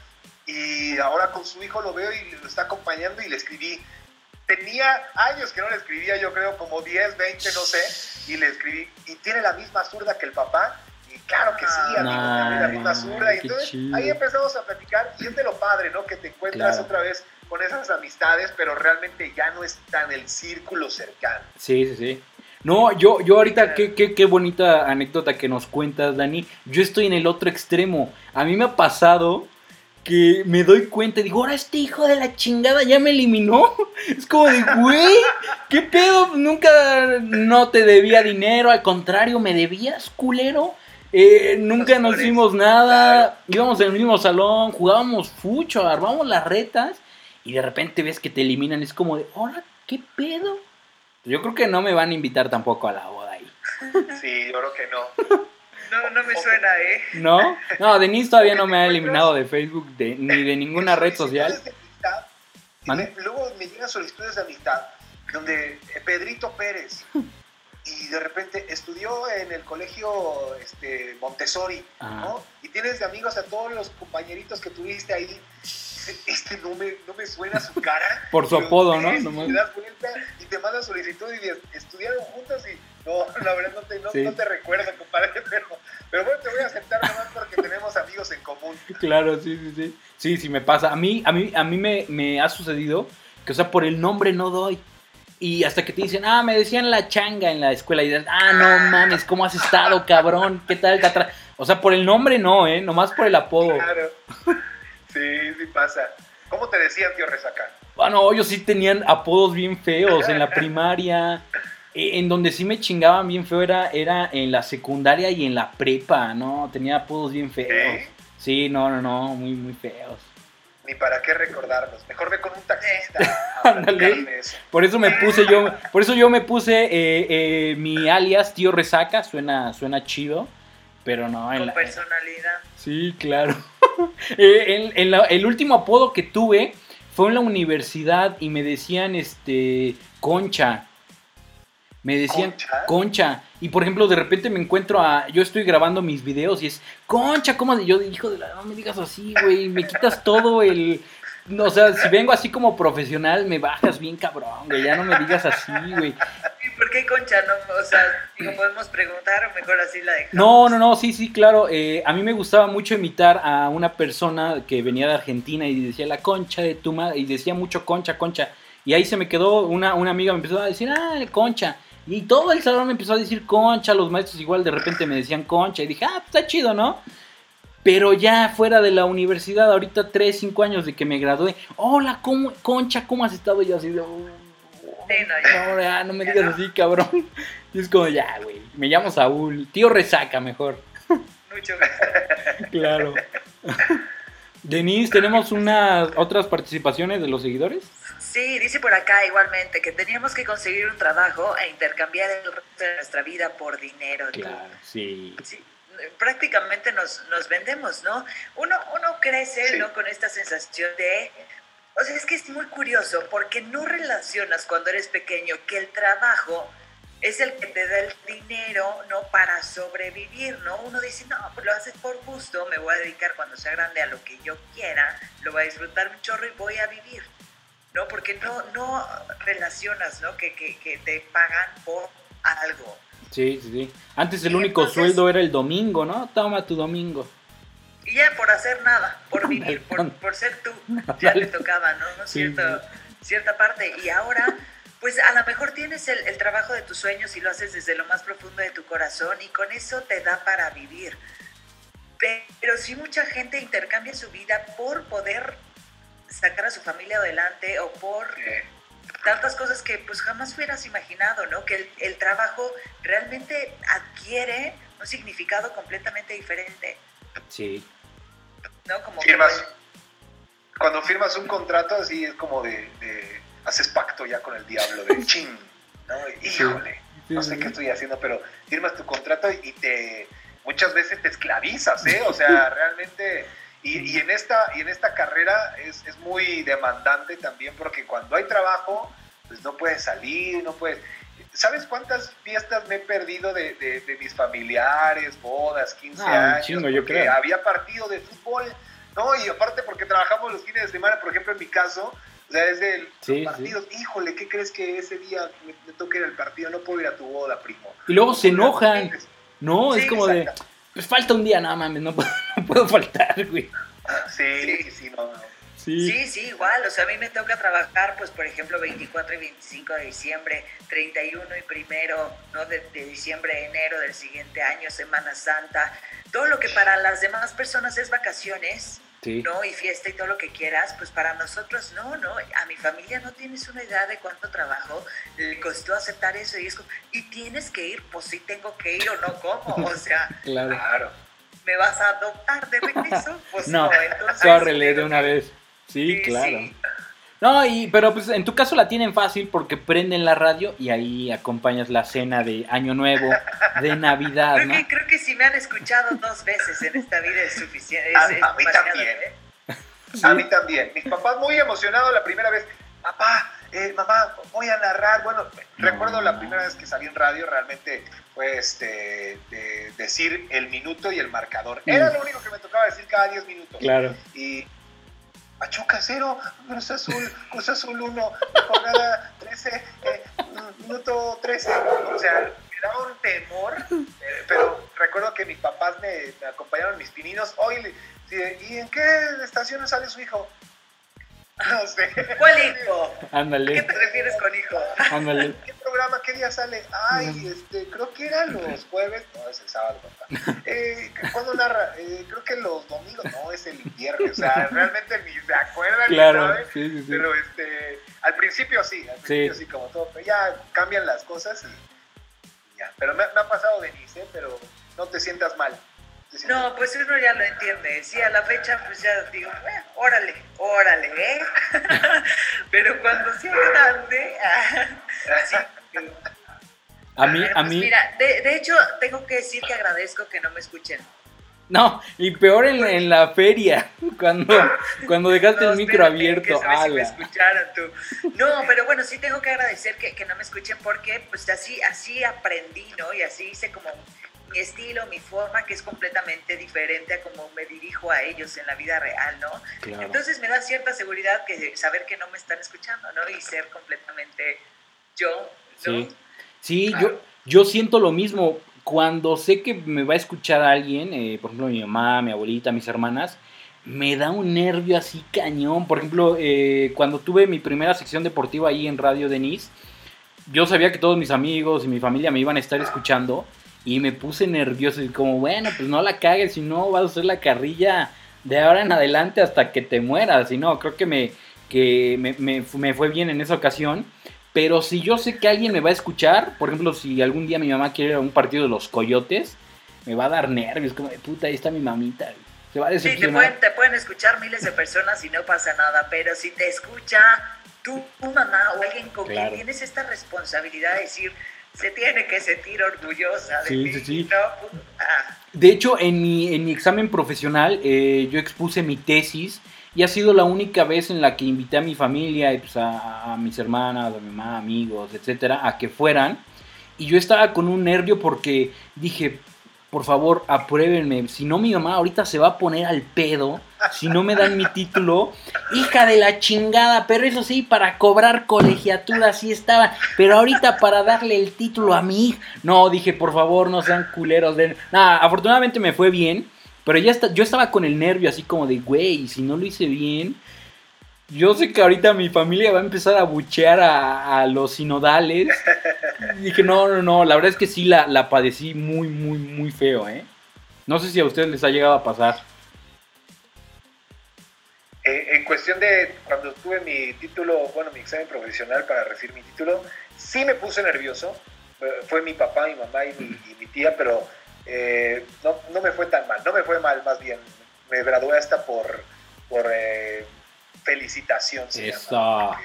Speaker 3: Y ahora con su hijo lo veo y lo está acompañando y le escribí. Tenía años que no le escribía, yo creo como 10, 20, no sé, y le escribí. Y tiene la misma zurda que el papá. Claro que sí, amigo, tiene la
Speaker 2: Nah,
Speaker 3: zurda. Y entonces
Speaker 2: chido.
Speaker 3: ahí empezamos a platicar y es de lo padre, ¿no? Que te encuentras
Speaker 2: Claro.
Speaker 3: otra vez con esas amistades, pero realmente ya no está en el círculo cercano.
Speaker 2: Sí, sí, sí. No, yo, yo ahorita, qué, qué, qué bonita anécdota que nos cuentas, Dani. Yo estoy en el otro extremo. A mí me ha pasado que me doy cuenta y digo, ahora este hijo de la chingada ya me eliminó. Es como de, güey, ¿qué pedo? Nunca no te debía dinero, al contrario, me debías, culero. Eh, nunca nos hicimos nada, íbamos en el mismo salón, jugábamos fucho, armábamos las retas y de repente ves que te eliminan. Es como de, ahora, ¿qué pedo? Yo creo que no me van a invitar tampoco a la boda ahí.
Speaker 3: Sí, yo creo que no.
Speaker 1: No, no me suena, ¿eh?
Speaker 2: ¿No? No, Denise todavía no me ha eliminado de Facebook de- ni de ninguna red social.
Speaker 3: Solicitudes de amistad, luego me llegan solicitudes de amistad donde eh, Pedrito Pérez y de repente estudió en el colegio este, Montessori,
Speaker 2: Ajá.
Speaker 3: ¿no? Y tienes de amigos a todos los compañeritos que tuviste ahí. este no me, no me suena su cara.
Speaker 2: Por su apodo, ¿no? Nomás.
Speaker 3: Te das vuelta y te mandan solicitud y estudiaron juntos y no, la verdad no te, no,
Speaker 2: Sí.
Speaker 3: no te recuerdo, compadre, pero, pero bueno, te voy a aceptar nomás porque tenemos amigos en común.
Speaker 2: Claro, sí, sí, sí. Sí, sí me pasa. A mí, a mí, a mí me, me ha sucedido que, o sea, por el nombre no doy. Y hasta que te dicen, ah, me decían la changa en la escuela. Y dices, ah, no mames, ¿cómo has estado, cabrón? ¿Qué tal, Catra? O sea, por el nombre no, ¿eh? Nomás por el apodo.
Speaker 3: Claro. Sí, sí pasa. ¿Cómo te decían, tío Resaca?
Speaker 2: Bueno, ellos sí tenían apodos bien feos en la primaria. Eh, En donde sí me chingaban bien feo era, era en la secundaria y en la prepa, ¿no? Tenía apodos bien feos.
Speaker 3: ¿Eh?
Speaker 2: Sí, no, no, no, muy, muy feos.
Speaker 3: Ni para qué recordarlos. Mejor ve con un taxista.
Speaker 2: Ándale. Por eso me puse yo, por eso yo me puse eh, eh, mi alias Tío Resaca, suena, suena chido, pero no, en
Speaker 1: Con
Speaker 2: la-
Speaker 1: personalidad.
Speaker 2: sí, claro. Eh, en- en la- el último apodo que tuve fue en la universidad y me decían este Concha. Me decían
Speaker 3: ¿Concha?
Speaker 2: Concha. Y por ejemplo, de repente me encuentro a. Yo estoy grabando mis videos y es Concha, ¿cómo? Yo, hijo de la. No me digas así, güey. Me quitas todo el. no, o sea, si vengo así como profesional, me bajas bien cabrón, güey. Ya no me digas así, güey.
Speaker 1: ¿Y por qué Concha no? O sea, digo, podemos preguntar o mejor así la dejamos.
Speaker 2: No, no, no, sí, sí, claro. eh, a mí me gustaba mucho imitar a una persona que venía de Argentina y decía la concha de tu madre. Y decía mucho concha, concha. Y ahí se me quedó, una, una amiga me empezó a decir, ah, concha. Y todo el salón me empezó a decir concha, los maestros igual de repente me decían concha. Y dije, ah, pues está chido, ¿no? Pero ya fuera de la universidad, ahorita 3, 5 años de que me gradué. Hola, ¿cómo, concha, ¿cómo has estado? Y yo así de... "Oh,
Speaker 1: Sí, no, ya.
Speaker 2: no, ya, no me digas así, cabrón. Y es como, ya, güey. Me llamo Saúl. Tío Resaca, mejor.
Speaker 1: Mucho.
Speaker 2: Claro. Denise, ¿tenemos unas otras participaciones de los seguidores?
Speaker 1: Sí, dice por acá igualmente que teníamos que conseguir un trabajo e intercambiar el resto de nuestra vida por dinero.
Speaker 2: Claro, sí.
Speaker 1: Sí, prácticamente nos, nos vendemos, ¿no? Uno, uno crece,
Speaker 3: Sí.
Speaker 1: ¿no? Con esta sensación de... O sea, es que es muy curioso porque no relacionas cuando eres pequeño que el trabajo es el que te da el dinero, ¿no? Para sobrevivir, ¿no? Uno dice, no, pues lo haces por gusto, me voy a dedicar cuando sea grande a lo que yo quiera, lo voy a disfrutar un chorro y voy a vivir, ¿no? Porque no, no relacionas, ¿no? Que, que, que te pagan por algo.
Speaker 2: Sí, sí, sí. Antes el
Speaker 1: Y
Speaker 2: único
Speaker 1: entonces-
Speaker 2: sueldo era el domingo, ¿no? Toma tu domingo.
Speaker 1: Y ya por hacer nada, por vivir, por, por ser tú, ya te tocaba, ¿no? ¿No?
Speaker 2: Sí,
Speaker 1: Cierto, Cierta parte. Y ahora, pues a lo mejor tienes el, el trabajo de tus sueños y lo haces desde lo más profundo de tu corazón y con eso te da para vivir. Pero si mucha gente intercambia su vida por poder sacar a su familia adelante o por tantas cosas que pues jamás hubieras imaginado, ¿no? Que el, el trabajo realmente adquiere un significado completamente diferente,
Speaker 2: Sí.
Speaker 1: ¿no? Como
Speaker 3: firmas,
Speaker 1: pues,
Speaker 3: cuando firmas un contrato así es como de, de- haces pacto ya con el diablo de ching, ¿no? Híjole, no sé qué estoy haciendo, pero firmas tu contrato y te muchas veces te esclavizas, ¿eh? O sea, realmente y, y en esta y en esta carrera es, es muy demandante también porque cuando hay trabajo pues no puedes salir, no puedes ¿Sabes cuántas fiestas me he perdido de, de- de mis familiares, bodas, 15
Speaker 2: Ah,
Speaker 3: años?
Speaker 2: chingo, yo creo.
Speaker 3: había partido de fútbol, ¿no? Y aparte porque trabajamos los fines de semana, por ejemplo, en mi caso, o sea, es de
Speaker 2: Sí,
Speaker 3: los partidos. Híjole, ¿qué crees que ese día me, me toca ir al partido? No puedo ir a tu boda, primo.
Speaker 2: Y luego se
Speaker 3: No
Speaker 2: enojan. No, es como de, pues falta un día, no mames, no puedo, no puedo faltar, güey.
Speaker 3: Sí, sí, sí, no, no.
Speaker 2: Sí.
Speaker 1: Sí, sí, igual. O sea, a mí me toca trabajar, pues, por ejemplo, 24 y 25 de diciembre, 31 y primero, ¿no? De, de diciembre, enero del siguiente año, Semana Santa. Todo lo que para las demás personas es vacaciones,
Speaker 2: Sí.
Speaker 1: ¿no? Y fiesta y todo lo que quieras, pues para nosotros no, ¿no? A mi familia no tienes una idea de cuánto trabajo le costó aceptar eso. Y es como, ¿y tienes que ir? Pues sí tengo que ir o no, ¿cómo? O sea,
Speaker 2: Claro.
Speaker 3: Claro.
Speaker 1: ¿me vas a adoptar de regreso? Pues
Speaker 2: No,
Speaker 1: no, entonces...
Speaker 2: Córrele de una vez. Sí,
Speaker 1: Sí,
Speaker 2: claro.
Speaker 1: sí.
Speaker 2: No, y, pero pues en tu caso la tienen fácil porque prenden la radio y ahí acompañas la cena de Año Nuevo, de Navidad,
Speaker 1: Creo
Speaker 2: ¿no?
Speaker 1: que, creo que si me han escuchado dos veces en esta vida es suficiente. Es,
Speaker 3: A-
Speaker 1: es
Speaker 3: a mí también.
Speaker 1: ¿eh?
Speaker 3: A mí también. Mis papás muy emocionados la primera vez. Papá, eh, mamá, voy a narrar. Bueno, recuerdo la primera vez que salí en radio, realmente fue este, de decir el minuto y el marcador. Era
Speaker 2: Mm.
Speaker 3: lo único que me tocaba decir cada 10 minutos.
Speaker 2: Claro.
Speaker 3: Y, Pachuca 0, Cruz Azul, Cruz Azul 1, jornada 13, eh, minuto 13. O sea, me daba un temor, eh, pero recuerdo que mis papás me, me acompañaron mis pininos. Hoy, ¿y en qué estación sale su hijo?
Speaker 1: No sé. ¿Cuál hijo?
Speaker 2: Ándale.
Speaker 1: ¿A qué te refieres con hijo?
Speaker 2: Ándale.
Speaker 3: ¿Qué programa? ¿Qué día sale? Ay, este, creo que era los jueves. No, es el sábado, papá. Eh, ¿Cuándo narra? Eh, creo que los domingos. No, es el invierno. O sea, realmente
Speaker 2: Claro,
Speaker 3: ¿sabes?
Speaker 2: sí, sí, sí.
Speaker 3: Pero este, al principio sí, al principio sí, como todo. Pero ya cambian las cosas y, y ya. Pero me, me ha pasado Denise, ¿eh? Pero no te sientas mal. Te sientas
Speaker 1: No, pues uno ya lo entiende. Sí, a la fecha, pues ya digo, bueno, órale, órale, ¿eh? Pero cuando sea grande, ah.
Speaker 2: A mí, a
Speaker 1: pues
Speaker 2: mí.
Speaker 1: Mira, de, de hecho, tengo que decir que agradezco que no me escuchen.
Speaker 2: No, y peor en, en la feria, cuando, cuando dejaste
Speaker 1: No,
Speaker 2: el micro abierto.
Speaker 1: que sabes si me
Speaker 2: ala.
Speaker 1: escucharan tú. No, pero bueno, sí tengo que agradecer que, que no me escuchen porque pues así, así aprendí, ¿no? Y así hice como mi estilo, mi forma, que es completamente diferente a como me dirijo a ellos en la vida real, ¿no?
Speaker 2: Claro.
Speaker 1: Entonces me da cierta seguridad que saber que no me están escuchando, ¿no? Y ser completamente yo, ¿no?
Speaker 2: Sí, sí
Speaker 1: Claro.
Speaker 2: yo, yo siento lo mismo. Cuando sé que me va a escuchar alguien, eh, por ejemplo mi mamá, mi abuelita, mis hermanas, me da un nervio así cañón. Por ejemplo, eh, cuando tuve mi primera sección deportiva ahí en Radio Denis, yo sabía que todos mis amigos y mi familia me iban a estar escuchando y me puse nervioso y como, bueno, pues no la cagues, si no vas a hacer la carrilla de ahora en adelante hasta que te mueras. Y no, creo que me, que me, me- me fue bien en esa ocasión. Pero si yo sé que alguien me va a escuchar, por ejemplo, si algún día mi mamá quiere ir a un partido de los coyotes, me va a dar nervios, como de puta, ahí está mi mamita. Se va a
Speaker 1: Sí, te pueden, te pueden escuchar miles de personas y no pasa nada, pero si te escucha tu, tu mamá o alguien con
Speaker 2: Claro.
Speaker 1: quien tienes esta responsabilidad de decir, se tiene que sentir orgullosa de
Speaker 2: Sí,
Speaker 1: ti,
Speaker 2: sí, sí.
Speaker 1: ¿no? Puta.
Speaker 2: De hecho, en mi, en mi examen profesional eh, yo expuse mi tesis y ha sido la única vez en la que invité a mi familia, pues a, a mis hermanas, a mi mamá, amigos, etcétera, a que fueran. Y yo estaba con un nervio porque dije, por favor, apruébenme. Si no, mi mamá ahorita se va a poner al pedo. Si no me dan mi título, hija de la chingada. Pero eso sí, para cobrar colegiatura sí estaba. Pero ahorita para darle el título a mi hija. No, dije, por favor, no sean culeros. De... Nada, afortunadamente me fue bien. Pero ya está, yo estaba con el nervio así como de, güey, si no lo hice bien. Yo sé que ahorita mi familia va a empezar a buchear a, a los sinodales. Y dije, no, no, no, la verdad es que sí la, la padecí muy, muy, muy feo, ¿eh? No sé si a ustedes les ha llegado a pasar.
Speaker 3: Eh, en cuestión de cuando tuve mi título, bueno, mi examen profesional para recibir mi título, sí me puse nervioso. Eh, Fue mi papá, mi mamá y mi, y mi tía, pero eh, no, no me fue tan mal. No me fue mal, más bien. Me gradué hasta por, por eh, felicitación. se llama,
Speaker 2: Eso.
Speaker 3: porque,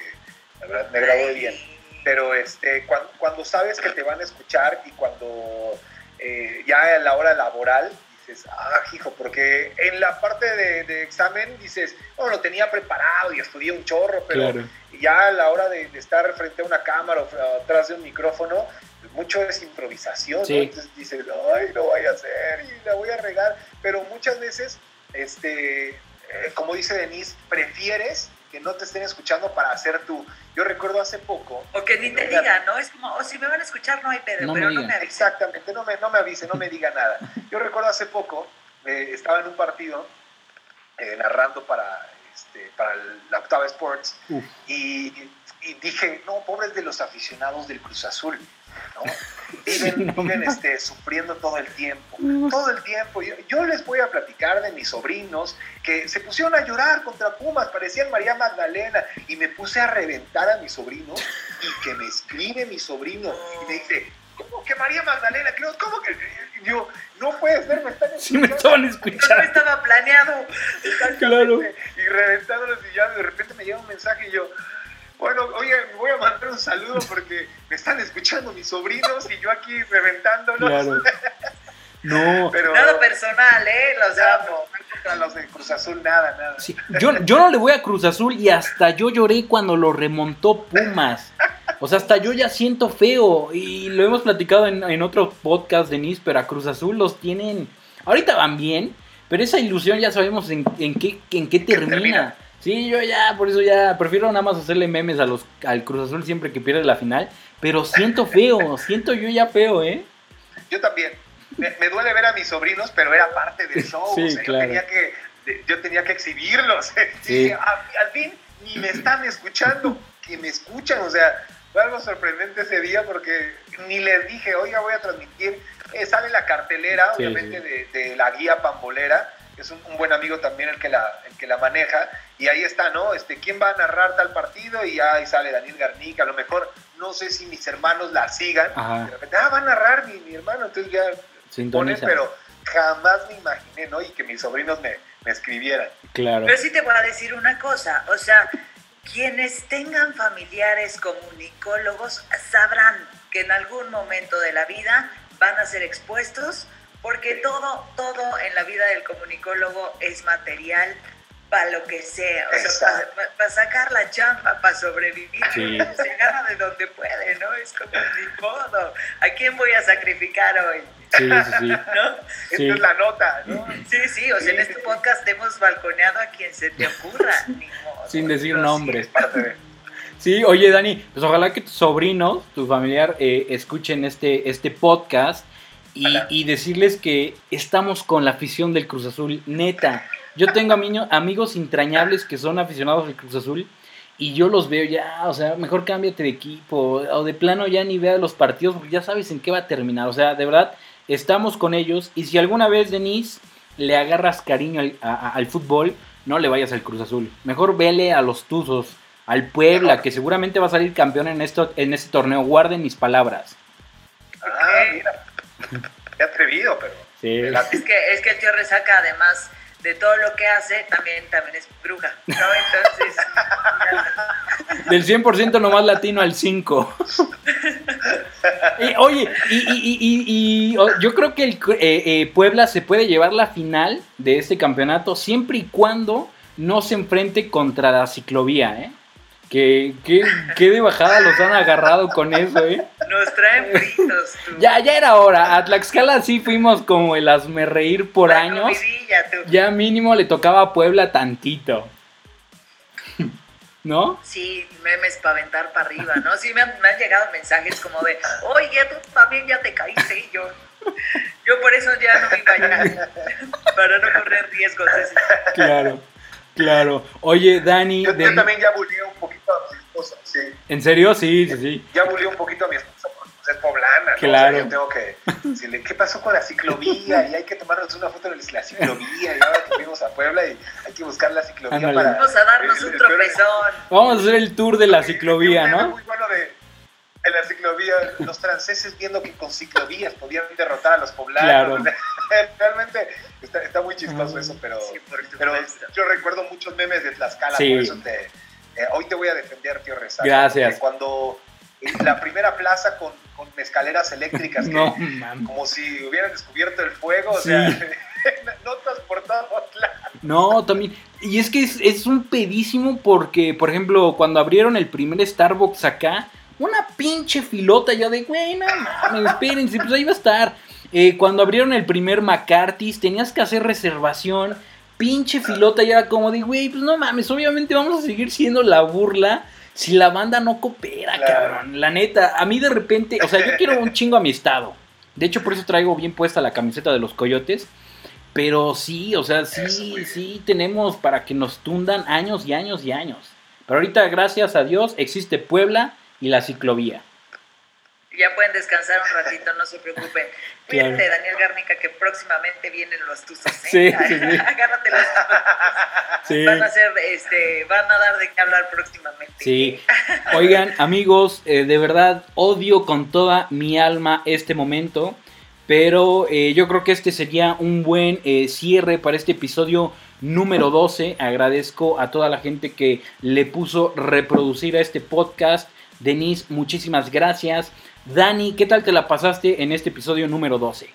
Speaker 3: La verdad, me gradué bien. Pero este, cuando, cuando sabes que te van a escuchar y cuando eh, ya a la hora laboral dices, ah, hijo, porque en la parte de, de examen dices, oh, lo tenía preparado y estudié un chorro, pero
Speaker 2: Claro.
Speaker 3: ya a la hora de, de estar frente a una cámara o atrás de un micrófono, mucho es improvisación,
Speaker 2: Sí.
Speaker 3: ¿no? Entonces dices, ay, lo voy a hacer y la voy a regar, pero muchas veces, este, eh, como dice Denise, prefieres que no te estén escuchando para hacer tú. Yo recuerdo hace poco,
Speaker 1: O que ni te digan, ¿no? Es como, o si me van a escuchar, no hay pedo,
Speaker 2: No me
Speaker 1: pero no me avisen.
Speaker 3: Exactamente, no me, no me avise, no me diga nada. Yo recuerdo hace poco, eh, estaba en un partido eh, narrando para, este, para la Octava Sports
Speaker 2: Uf.
Speaker 3: y, y dije, no, pobres de los aficionados del Cruz Azul, ¿no? Viven, viven, este, sufriendo todo el tiempo, todo el tiempo. Yo, yo les voy a platicar de mis sobrinos que se pusieron a llorar contra Pumas, parecían María Magdalena, y me puse a reventar a mi sobrino y que me escribe mi sobrino y me dice, ¿cómo que María Magdalena? ¿Cómo que? Yo, no puede ser, me están
Speaker 2: Sí me
Speaker 3: escuchando".
Speaker 2: estaban
Speaker 1: Pero no
Speaker 2: escuchando.
Speaker 1: estaba planeado.
Speaker 2: Claro.
Speaker 3: Y reventándolos y ya de repente me llega un mensaje y yo, bueno, oye, me voy a mandar un saludo porque me están escuchando mis sobrinos y yo aquí reventándolos.
Speaker 2: Claro. No.
Speaker 3: Pero
Speaker 1: Nada personal, ¿eh? Los amo.
Speaker 3: no, contra los de Cruz Azul, nada, nada.
Speaker 2: Sí, Yo, yo no le voy a Cruz Azul y hasta yo lloré cuando lo remontó Pumas. O sea, hasta yo ya siento feo. Y lo hemos platicado en, en otro podcast de Nis, pero a Cruz Azul los tienen. Ahorita van bien, pero esa ilusión ya sabemos en, en qué, en qué termina.
Speaker 3: termina.
Speaker 2: Sí, yo ya, por eso ya prefiero nada más hacerle memes a los, al Cruz Azul siempre que pierde la final. Pero siento feo, siento yo ya feo, ¿eh?
Speaker 3: Yo también. Me, me duele ver a mis sobrinos, pero era parte del show.
Speaker 2: Sí,
Speaker 3: o sea,
Speaker 2: claro.
Speaker 3: yo, tenía que, yo tenía que exhibirlos.
Speaker 2: Sí.
Speaker 3: Dije, "A- al fin ni me están escuchando, que me escuchan. O sea, fue algo sorprendente ese día porque ni les dije, oiga, voy a transmitir. Eh, sale la cartelera,
Speaker 2: Sí,
Speaker 3: obviamente. De, de la guía pambolera. que Es un, un buen amigo también el que, la, el que la maneja. Y ahí está, ¿no? Este, ¿Quién va a narrar tal partido? Y ahí sale Daniel Garnica. A lo mejor, no sé si mis hermanos la sigan.
Speaker 2: Ajá.
Speaker 3: De repente, ah, va a narrar mi, mi hermano. Entonces ya ponen, pero jamás me imaginé, ¿no? Y que mis sobrinos me, me escribieran.
Speaker 2: Claro.
Speaker 1: Pero sí te voy a decir una cosa, o sea, quienes tengan familiares comunicólogos sabrán que en algún momento de la vida van a ser expuestos porque todo, todo en la vida del comunicólogo es material para lo que sea, o sea, para sacar la chamba, para sobrevivir,
Speaker 2: Sí.
Speaker 1: se gana de donde puede, ¿no? Es como ni modo, ¿a quién voy a sacrificar hoy?
Speaker 2: Sí, sí, sí.
Speaker 1: ¿No?
Speaker 2: Sí.
Speaker 3: Esta es la nota, ¿no?
Speaker 1: Sí, sí, o sea, en este podcast hemos balconeado a quien se te ocurra, ni modo.
Speaker 2: Sin decir nombres.
Speaker 1: sí,
Speaker 2: oye Dani, pues ojalá que tus sobrinos, tu familiar, eh, escuchen este, este podcast y decirles que estamos con la afición del Cruz Azul, neta. Yo tengo amigos entrañables que son aficionados del Cruz Azul y yo los veo ya, o sea, mejor cámbiate de equipo o de plano ya ni veas los partidos porque ya sabes en qué va a terminar. O sea, de verdad, estamos con ellos y si alguna vez, Denise, le agarras cariño al, a- al fútbol, no le vayas al Cruz Azul. Mejor vele a los Tuzos, al Puebla, que seguramente va a salir campeón en, esto, en este torneo. Guarden mis palabras.
Speaker 3: Ah, mira. Qué atrevido, pero.
Speaker 2: Sí.
Speaker 1: Es que, es que el tío Resaca, además de todo lo que hace, también, también es bruja, ¿no? Entonces,
Speaker 2: Del 100% nomás latino al 5. Y, oye, y, y- y- y- y, oh, yo creo que el eh, eh, Puebla se puede llevar la final de este campeonato siempre y cuando no se enfrente contra la ciclovía, ¿eh? Que, que, que de bajada los han agarrado con eso, ¿eh?
Speaker 1: Nos traen fritos, tú.
Speaker 2: Ya, ya era hora. A Tlaxcala sí fuimos como el hazme reír por
Speaker 1: La
Speaker 2: años.
Speaker 1: tú.
Speaker 2: Ya mínimo le tocaba a Puebla tantito. ¿No?
Speaker 1: Sí, memes para aventar para arriba, ¿no? Sí, me han, me han llegado mensajes como de, oye, tú también ya te caíste y yo. Yo por eso ya no me iba allá, para no correr riesgos.
Speaker 2: Claro, claro. Oye, Dani,
Speaker 3: Yo, también ya un poquito esposa, sí.
Speaker 2: ¿en serio? Sí, sí, sí.
Speaker 3: Ya buleé un poquito a mi esposa porque es poblana, ¿no?
Speaker 2: Claro.
Speaker 3: O sea, yo tengo que decirle, ¿qué pasó con la ciclovía? Y hay que tomarnos una foto de la ciclovía. Y ahora que fuimos a Puebla y hay que buscar la ciclovía
Speaker 2: Ándale.
Speaker 3: para...
Speaker 1: Vamos a darnos un tropezón.
Speaker 2: Vamos a hacer el tour de la ciclovía, ¿no?
Speaker 3: muy bueno de en la ciclovía, los franceses viendo que con ciclovías podían derrotar a los poblanos. Realmente está, está muy chistoso eso, pero,
Speaker 1: Sí,
Speaker 3: pero yo recuerdo muchos memes de Tlaxcala,
Speaker 2: Sí.
Speaker 3: por eso te, eh, hoy te voy a defender, tío Rezaca.
Speaker 2: Gracias.
Speaker 3: Cuando en la primera plaza con, con escaleras eléctricas, que
Speaker 2: No,
Speaker 3: como si hubieran descubierto el fuego,
Speaker 2: Sí.
Speaker 3: o sea, todos lados.
Speaker 2: No, también. Y es que es, es un pedísimo porque, por ejemplo, cuando abrieron el primer Starbucks acá, una pinche filota ya de, güey, no mames, espérense, pues ahí va a estar. Eh, cuando abrieron el primer McCarthy's, tenías que hacer reservación. Pinche filota ya era como de, güey, pues no mames, obviamente vamos a seguir siendo la burla si la banda no coopera,
Speaker 3: Claro.
Speaker 2: cabrón. La neta, a mí de repente, o sea, yo quiero un chingo a mi estado. De hecho, por eso traigo bien puesta la camiseta de los coyotes. Pero sí, o sea, sí, sí tenemos para que nos tundan años y años y años. Pero ahorita, gracias a Dios, existe Puebla y la ciclovía.
Speaker 1: Ya pueden descansar un ratito, no se preocupen.
Speaker 2: Claro.
Speaker 1: Daniel Garnica, que próximamente vienen los tuzos. ¿eh?
Speaker 2: Sí, sí, sí.
Speaker 1: Agárrate los tuzos. Van a ser, este, van a dar de qué hablar próximamente.
Speaker 2: Sí. Oigan, amigos, eh, de verdad odio con toda mi alma este momento. Pero eh, yo creo que este sería un buen cierre para este episodio número 12. Agradezco a toda la gente que le puso reproducir a este podcast. Denise, muchísimas gracias. Dani, ¿qué tal te la pasaste en este episodio número 12?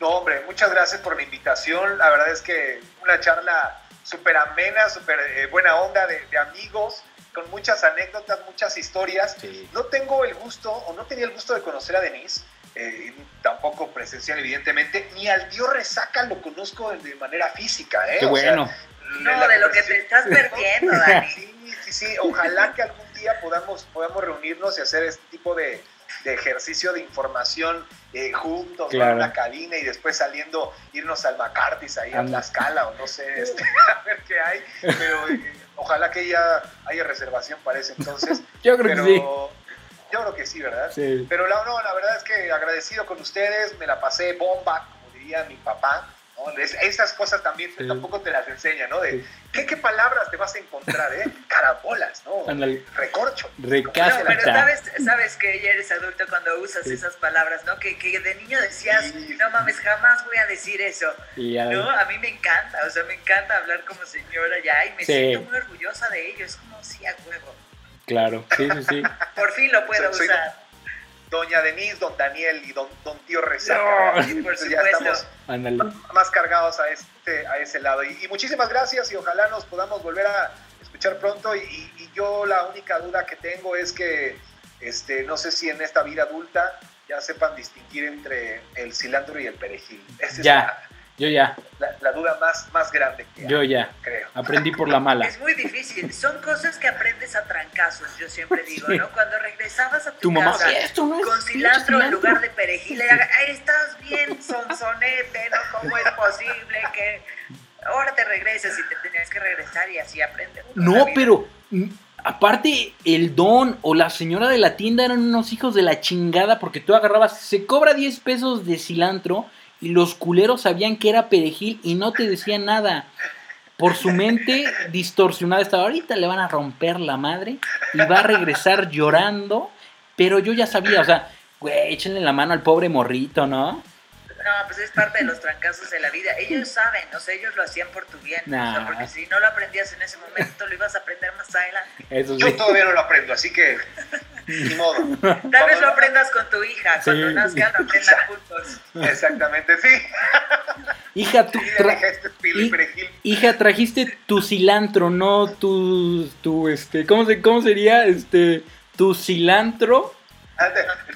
Speaker 3: No, hombre, muchas gracias por la invitación. La verdad es que una charla súper amena, súper eh, buena onda de, de amigos, con muchas anécdotas, muchas historias.
Speaker 2: Sí.
Speaker 3: No tengo el gusto, o no tenía el gusto de conocer a Denise, eh, tampoco presencial, evidentemente, ni al Dios Resaca lo conozco de manera física. ¿eh?
Speaker 2: Qué
Speaker 3: O sea,
Speaker 2: bueno.
Speaker 1: No, de, lo que te estás perdiendo, Dani.
Speaker 3: Sí, sí, sí. Ojalá que algún día podamos, podamos reunirnos y hacer este tipo de, de ejercicio de información eh, juntos en una cabina y después saliendo, irnos al McCarthy's ahí a Tlaxcala o no sé, este, a ver qué hay. Pero eh, ojalá que ya haya reservación para ese entonces.
Speaker 2: Yo creo que sí.
Speaker 3: Yo creo que sí, ¿verdad? Sí. Pero la, no, la verdad es que agradecido con ustedes, me la pasé bomba, como diría mi papá esas cosas también tampoco te las enseñan, ¿no? De ¿qué, ¿qué, palabras te vas a encontrar, ¿eh? Carabolas, ¿no? Recorcho.
Speaker 1: pero sabes, sabes que ya eres adulto cuando usas esas palabras, ¿no? Que, que de niño decías, no mames, jamás voy a decir eso. ¿No? A mí me encanta, o sea, me encanta hablar como señora ya y me siento muy orgullosa de ello. Es como, sí, a huevo.
Speaker 2: Claro, sí, sí, sí.
Speaker 1: Por fin lo puedo usar
Speaker 3: doña Denise, don Daniel y don, don tío Rezaca. ya estamos más cargados a, este, a ese lado. Y, muchísimas gracias y ojalá nos podamos volver a escuchar pronto. Y, yo la única duda que tengo es que este, no sé si en esta vida adulta ya sepan distinguir entre el cilantro y el perejil.
Speaker 2: ya. Yo ya.
Speaker 3: La, duda más, más grande que
Speaker 2: Yo ya. Creo. Aprendí por la mala.
Speaker 1: Es muy difícil. Son cosas que aprendes a trancazos, yo siempre digo, ¿no? Cuando regresabas a tu,
Speaker 2: tu mamá,
Speaker 1: casa con cilantro en lugar de perejil, estás bien sonsonete, ¿no? ¿Cómo es posible que ahora te regreses y te tenías que regresar y así aprendes?
Speaker 2: No, pero mm, aparte el don o la señora de la tienda eran unos hijos de la chingada porque tú agarrabas, se cobra 10 pesos de cilantro y los culeros sabían que era perejil y no te decían nada. Por su mente distorsionada estaba, ahorita le van a romper la madre y va a regresar llorando, pero yo ya sabía, o sea, güey, échenle la mano al pobre morrito, ¿no?
Speaker 1: No, pues es parte de los trancazos de la vida. Ellos saben, o sea, ellos lo hacían por tu bien. porque si no lo aprendías en ese momento, lo ibas a aprender más adelante.
Speaker 3: Yo todavía no lo aprendo, así que ni modo.
Speaker 1: Tal vez lo aprendas con tu hija, cuando nazcan lo aprendan juntos.
Speaker 3: Exactamente, sí.
Speaker 2: Hija, tú este hija, trajiste tu cilantro, no tu, tu este, ¿cómo, se, ¿cómo sería? Este, tu cilantro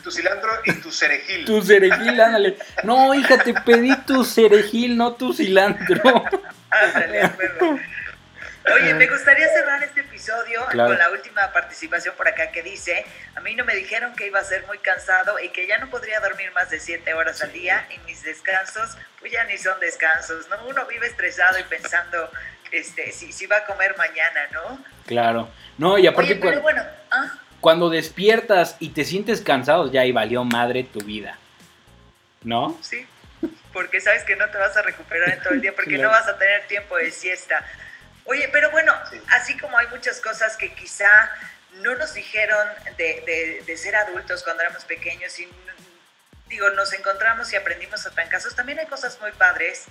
Speaker 3: tu cilantro y tu cerejil.
Speaker 2: Tu cerejil, ándale. No, hija, te pedí tu cerejil, no tu cilantro.
Speaker 1: Ándale, Oye, me gustaría cerrar este episodio con la última participación por acá que dice, a mí no me dijeron que iba a ser muy cansado y que ya no podría dormir más de siete horas al día y mis descansos, pues ya ni son descansos, ¿no? Uno vive estresado y pensando este, si, si va a comer mañana, ¿no?
Speaker 2: Claro. No, y aparte...
Speaker 1: Oye, pero bueno, ¿ah?
Speaker 2: Cuando despiertas y te sientes cansado, ya ahí valió madre tu vida. ¿No?
Speaker 1: Sí, porque sabes que no te vas a recuperar en todo el día, porque no vas a tener tiempo de siesta. Oye, pero bueno, así como hay muchas cosas que quizá no nos dijeron de, de, ser adultos cuando éramos pequeños y digo, nos encontramos y aprendimos a trancazos, también hay cosas muy padres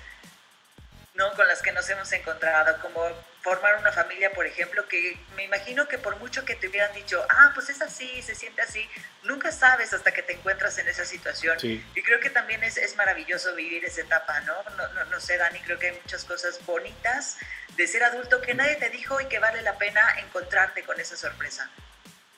Speaker 1: ¿no? con las que nos hemos encontrado, como formar una familia, por ejemplo, que me imagino que por mucho que te hubieran dicho, ah, pues es así, se siente así, nunca sabes hasta que te encuentras en esa situación. Y creo que también es, es maravilloso vivir esa etapa, ¿no? ¿no? No, no sé, Dani, creo que hay muchas cosas bonitas de ser adulto que nadie te dijo y que vale la pena encontrarte con esa sorpresa.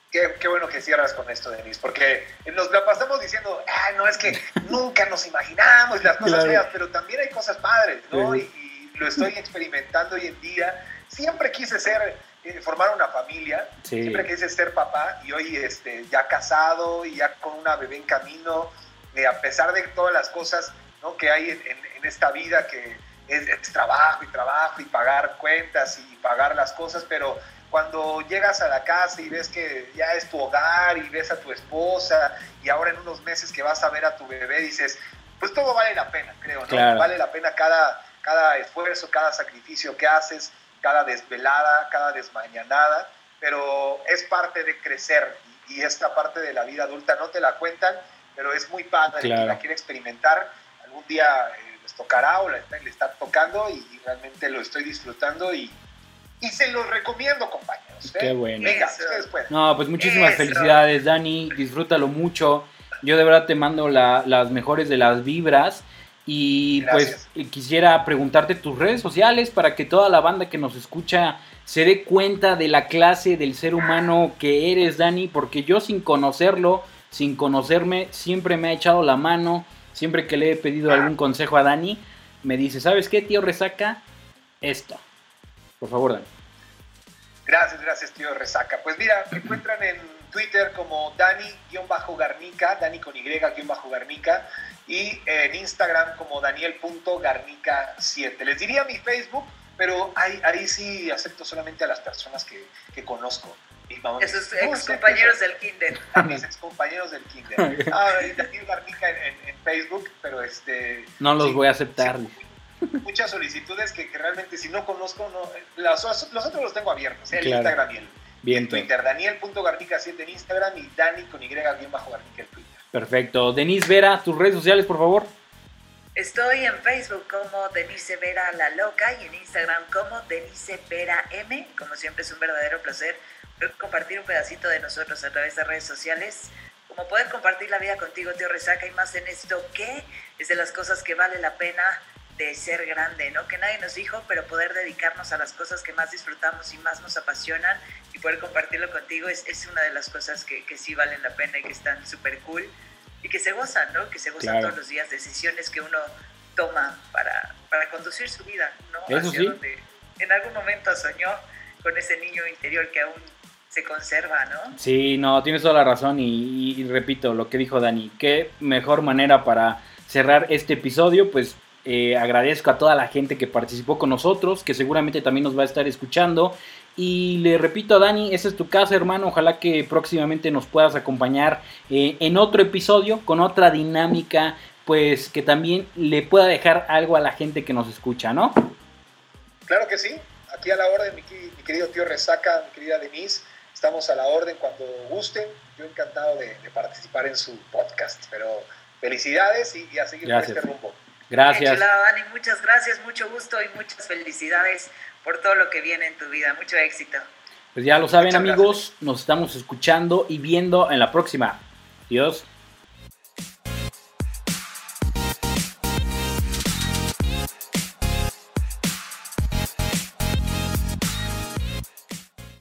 Speaker 3: Qué, qué, bueno que cierras con esto, Denise, porque nos la pasamos diciendo, ah, no, es que nunca nos imaginamos las cosas feas, pero también hay cosas padres, ¿no? Y, lo estoy experimentando hoy en día. Siempre quise ser, eh, formar una familia, siempre quise ser papá y hoy este, ya casado y ya con una bebé en camino, eh, a pesar de todas las cosas ¿no? que hay en, esta vida, que es, trabajo y trabajo y pagar cuentas y pagar las cosas, pero cuando llegas a la casa y ves que ya es tu hogar y ves a tu esposa y ahora en unos meses que vas a ver a tu bebé, dices, pues todo vale la pena, creo, ¿no? Vale la pena cada, cada esfuerzo, cada sacrificio que haces, cada desvelada, cada desmañanada, pero es parte de crecer y esta parte de la vida adulta no te la cuentan, pero es muy padre que la quiere experimentar. Algún día eh, les tocará o le está, tocando y, realmente lo estoy disfrutando y, y se los recomiendo, compañeros.
Speaker 2: ¿eh? Qué bueno. Venga, No, pues muchísimas felicidades, Dani. Disfrútalo mucho. Yo de verdad te mando las mejores de las vibras. Y pues quisiera preguntarte tus redes sociales para que toda la banda que nos escucha se dé cuenta de la clase del ser humano que eres, Dani, porque yo sin conocerlo, sin conocerme, siempre me ha echado la mano, siempre que le he pedido algún consejo a Dani, me dice, ¿sabes qué, tío Resaca? Esto. Por favor, Dani.
Speaker 3: Gracias, gracias, tío Resaca. Pues mira, me encuentran en Twitter como Dani-Garnica, Dani con Y-Garnica, y en Instagram como Daniel.garnica7. Les diría mi Facebook, pero ahí, ahí sí acepto solamente a las personas que, que conozco.
Speaker 1: Esos ex compañeros del kinder.
Speaker 3: A mis ex compañeros del kinder. Ah, Daniel Garnica en, en, Facebook, pero este...
Speaker 2: No los voy a aceptar.
Speaker 3: muchas solicitudes que, que, realmente si no conozco, no, los, los otros los tengo abiertos, el Instagram y el, Bien, Twitter, Daniel.garnica7 en Instagram y Dani con Y-Garnica en Twitter.
Speaker 2: Perfecto. Denise Vera, tus redes sociales, por favor.
Speaker 1: Estoy en Facebook como Denise Vera La Loca y en Instagram como Denise Vera M. Como siempre es un verdadero placer compartir un pedacito de nosotros a través de redes sociales. Como poder compartir la vida contigo, tío Resaca, y más en esto que es de las cosas que vale la pena de ser grande, ¿no? Que nadie nos dijo, pero poder dedicarnos a las cosas que más disfrutamos y más nos apasionan y poder compartirlo contigo es, es una de las cosas que, que, sí valen la pena y que están súper cool y que se gozan, ¿no? Que se gozan todos los días, decisiones que uno toma para, para conducir su vida, ¿no?
Speaker 2: Eso sí.
Speaker 1: en algún momento soñó con ese niño interior que aún se conserva, ¿no?
Speaker 2: Sí, no, tienes toda la razón y, y repito lo que dijo Dani, qué mejor manera para cerrar este episodio, pues eh, agradezco a toda la gente que participó con nosotros, que seguramente también nos va a estar escuchando. Y le repito a Dani, esa es tu casa, hermano. Ojalá que próximamente nos puedas acompañar eh, en otro episodio con otra dinámica, pues que también le pueda dejar algo a la gente que nos escucha, ¿no?
Speaker 3: Claro que sí. Aquí a la orden, mi, querido tío Resaca, mi querida Denise. Estamos a la orden cuando gusten. Yo encantado de, participar en su podcast. Pero felicidades y, a seguir por este rumbo.
Speaker 2: Gracias.
Speaker 1: Dani, muchas gracias, mucho gusto y muchas felicidades por todo lo que viene en tu vida. Mucho éxito.
Speaker 2: Pues ya lo saben amigos, nos estamos escuchando y viendo en la próxima. Adiós.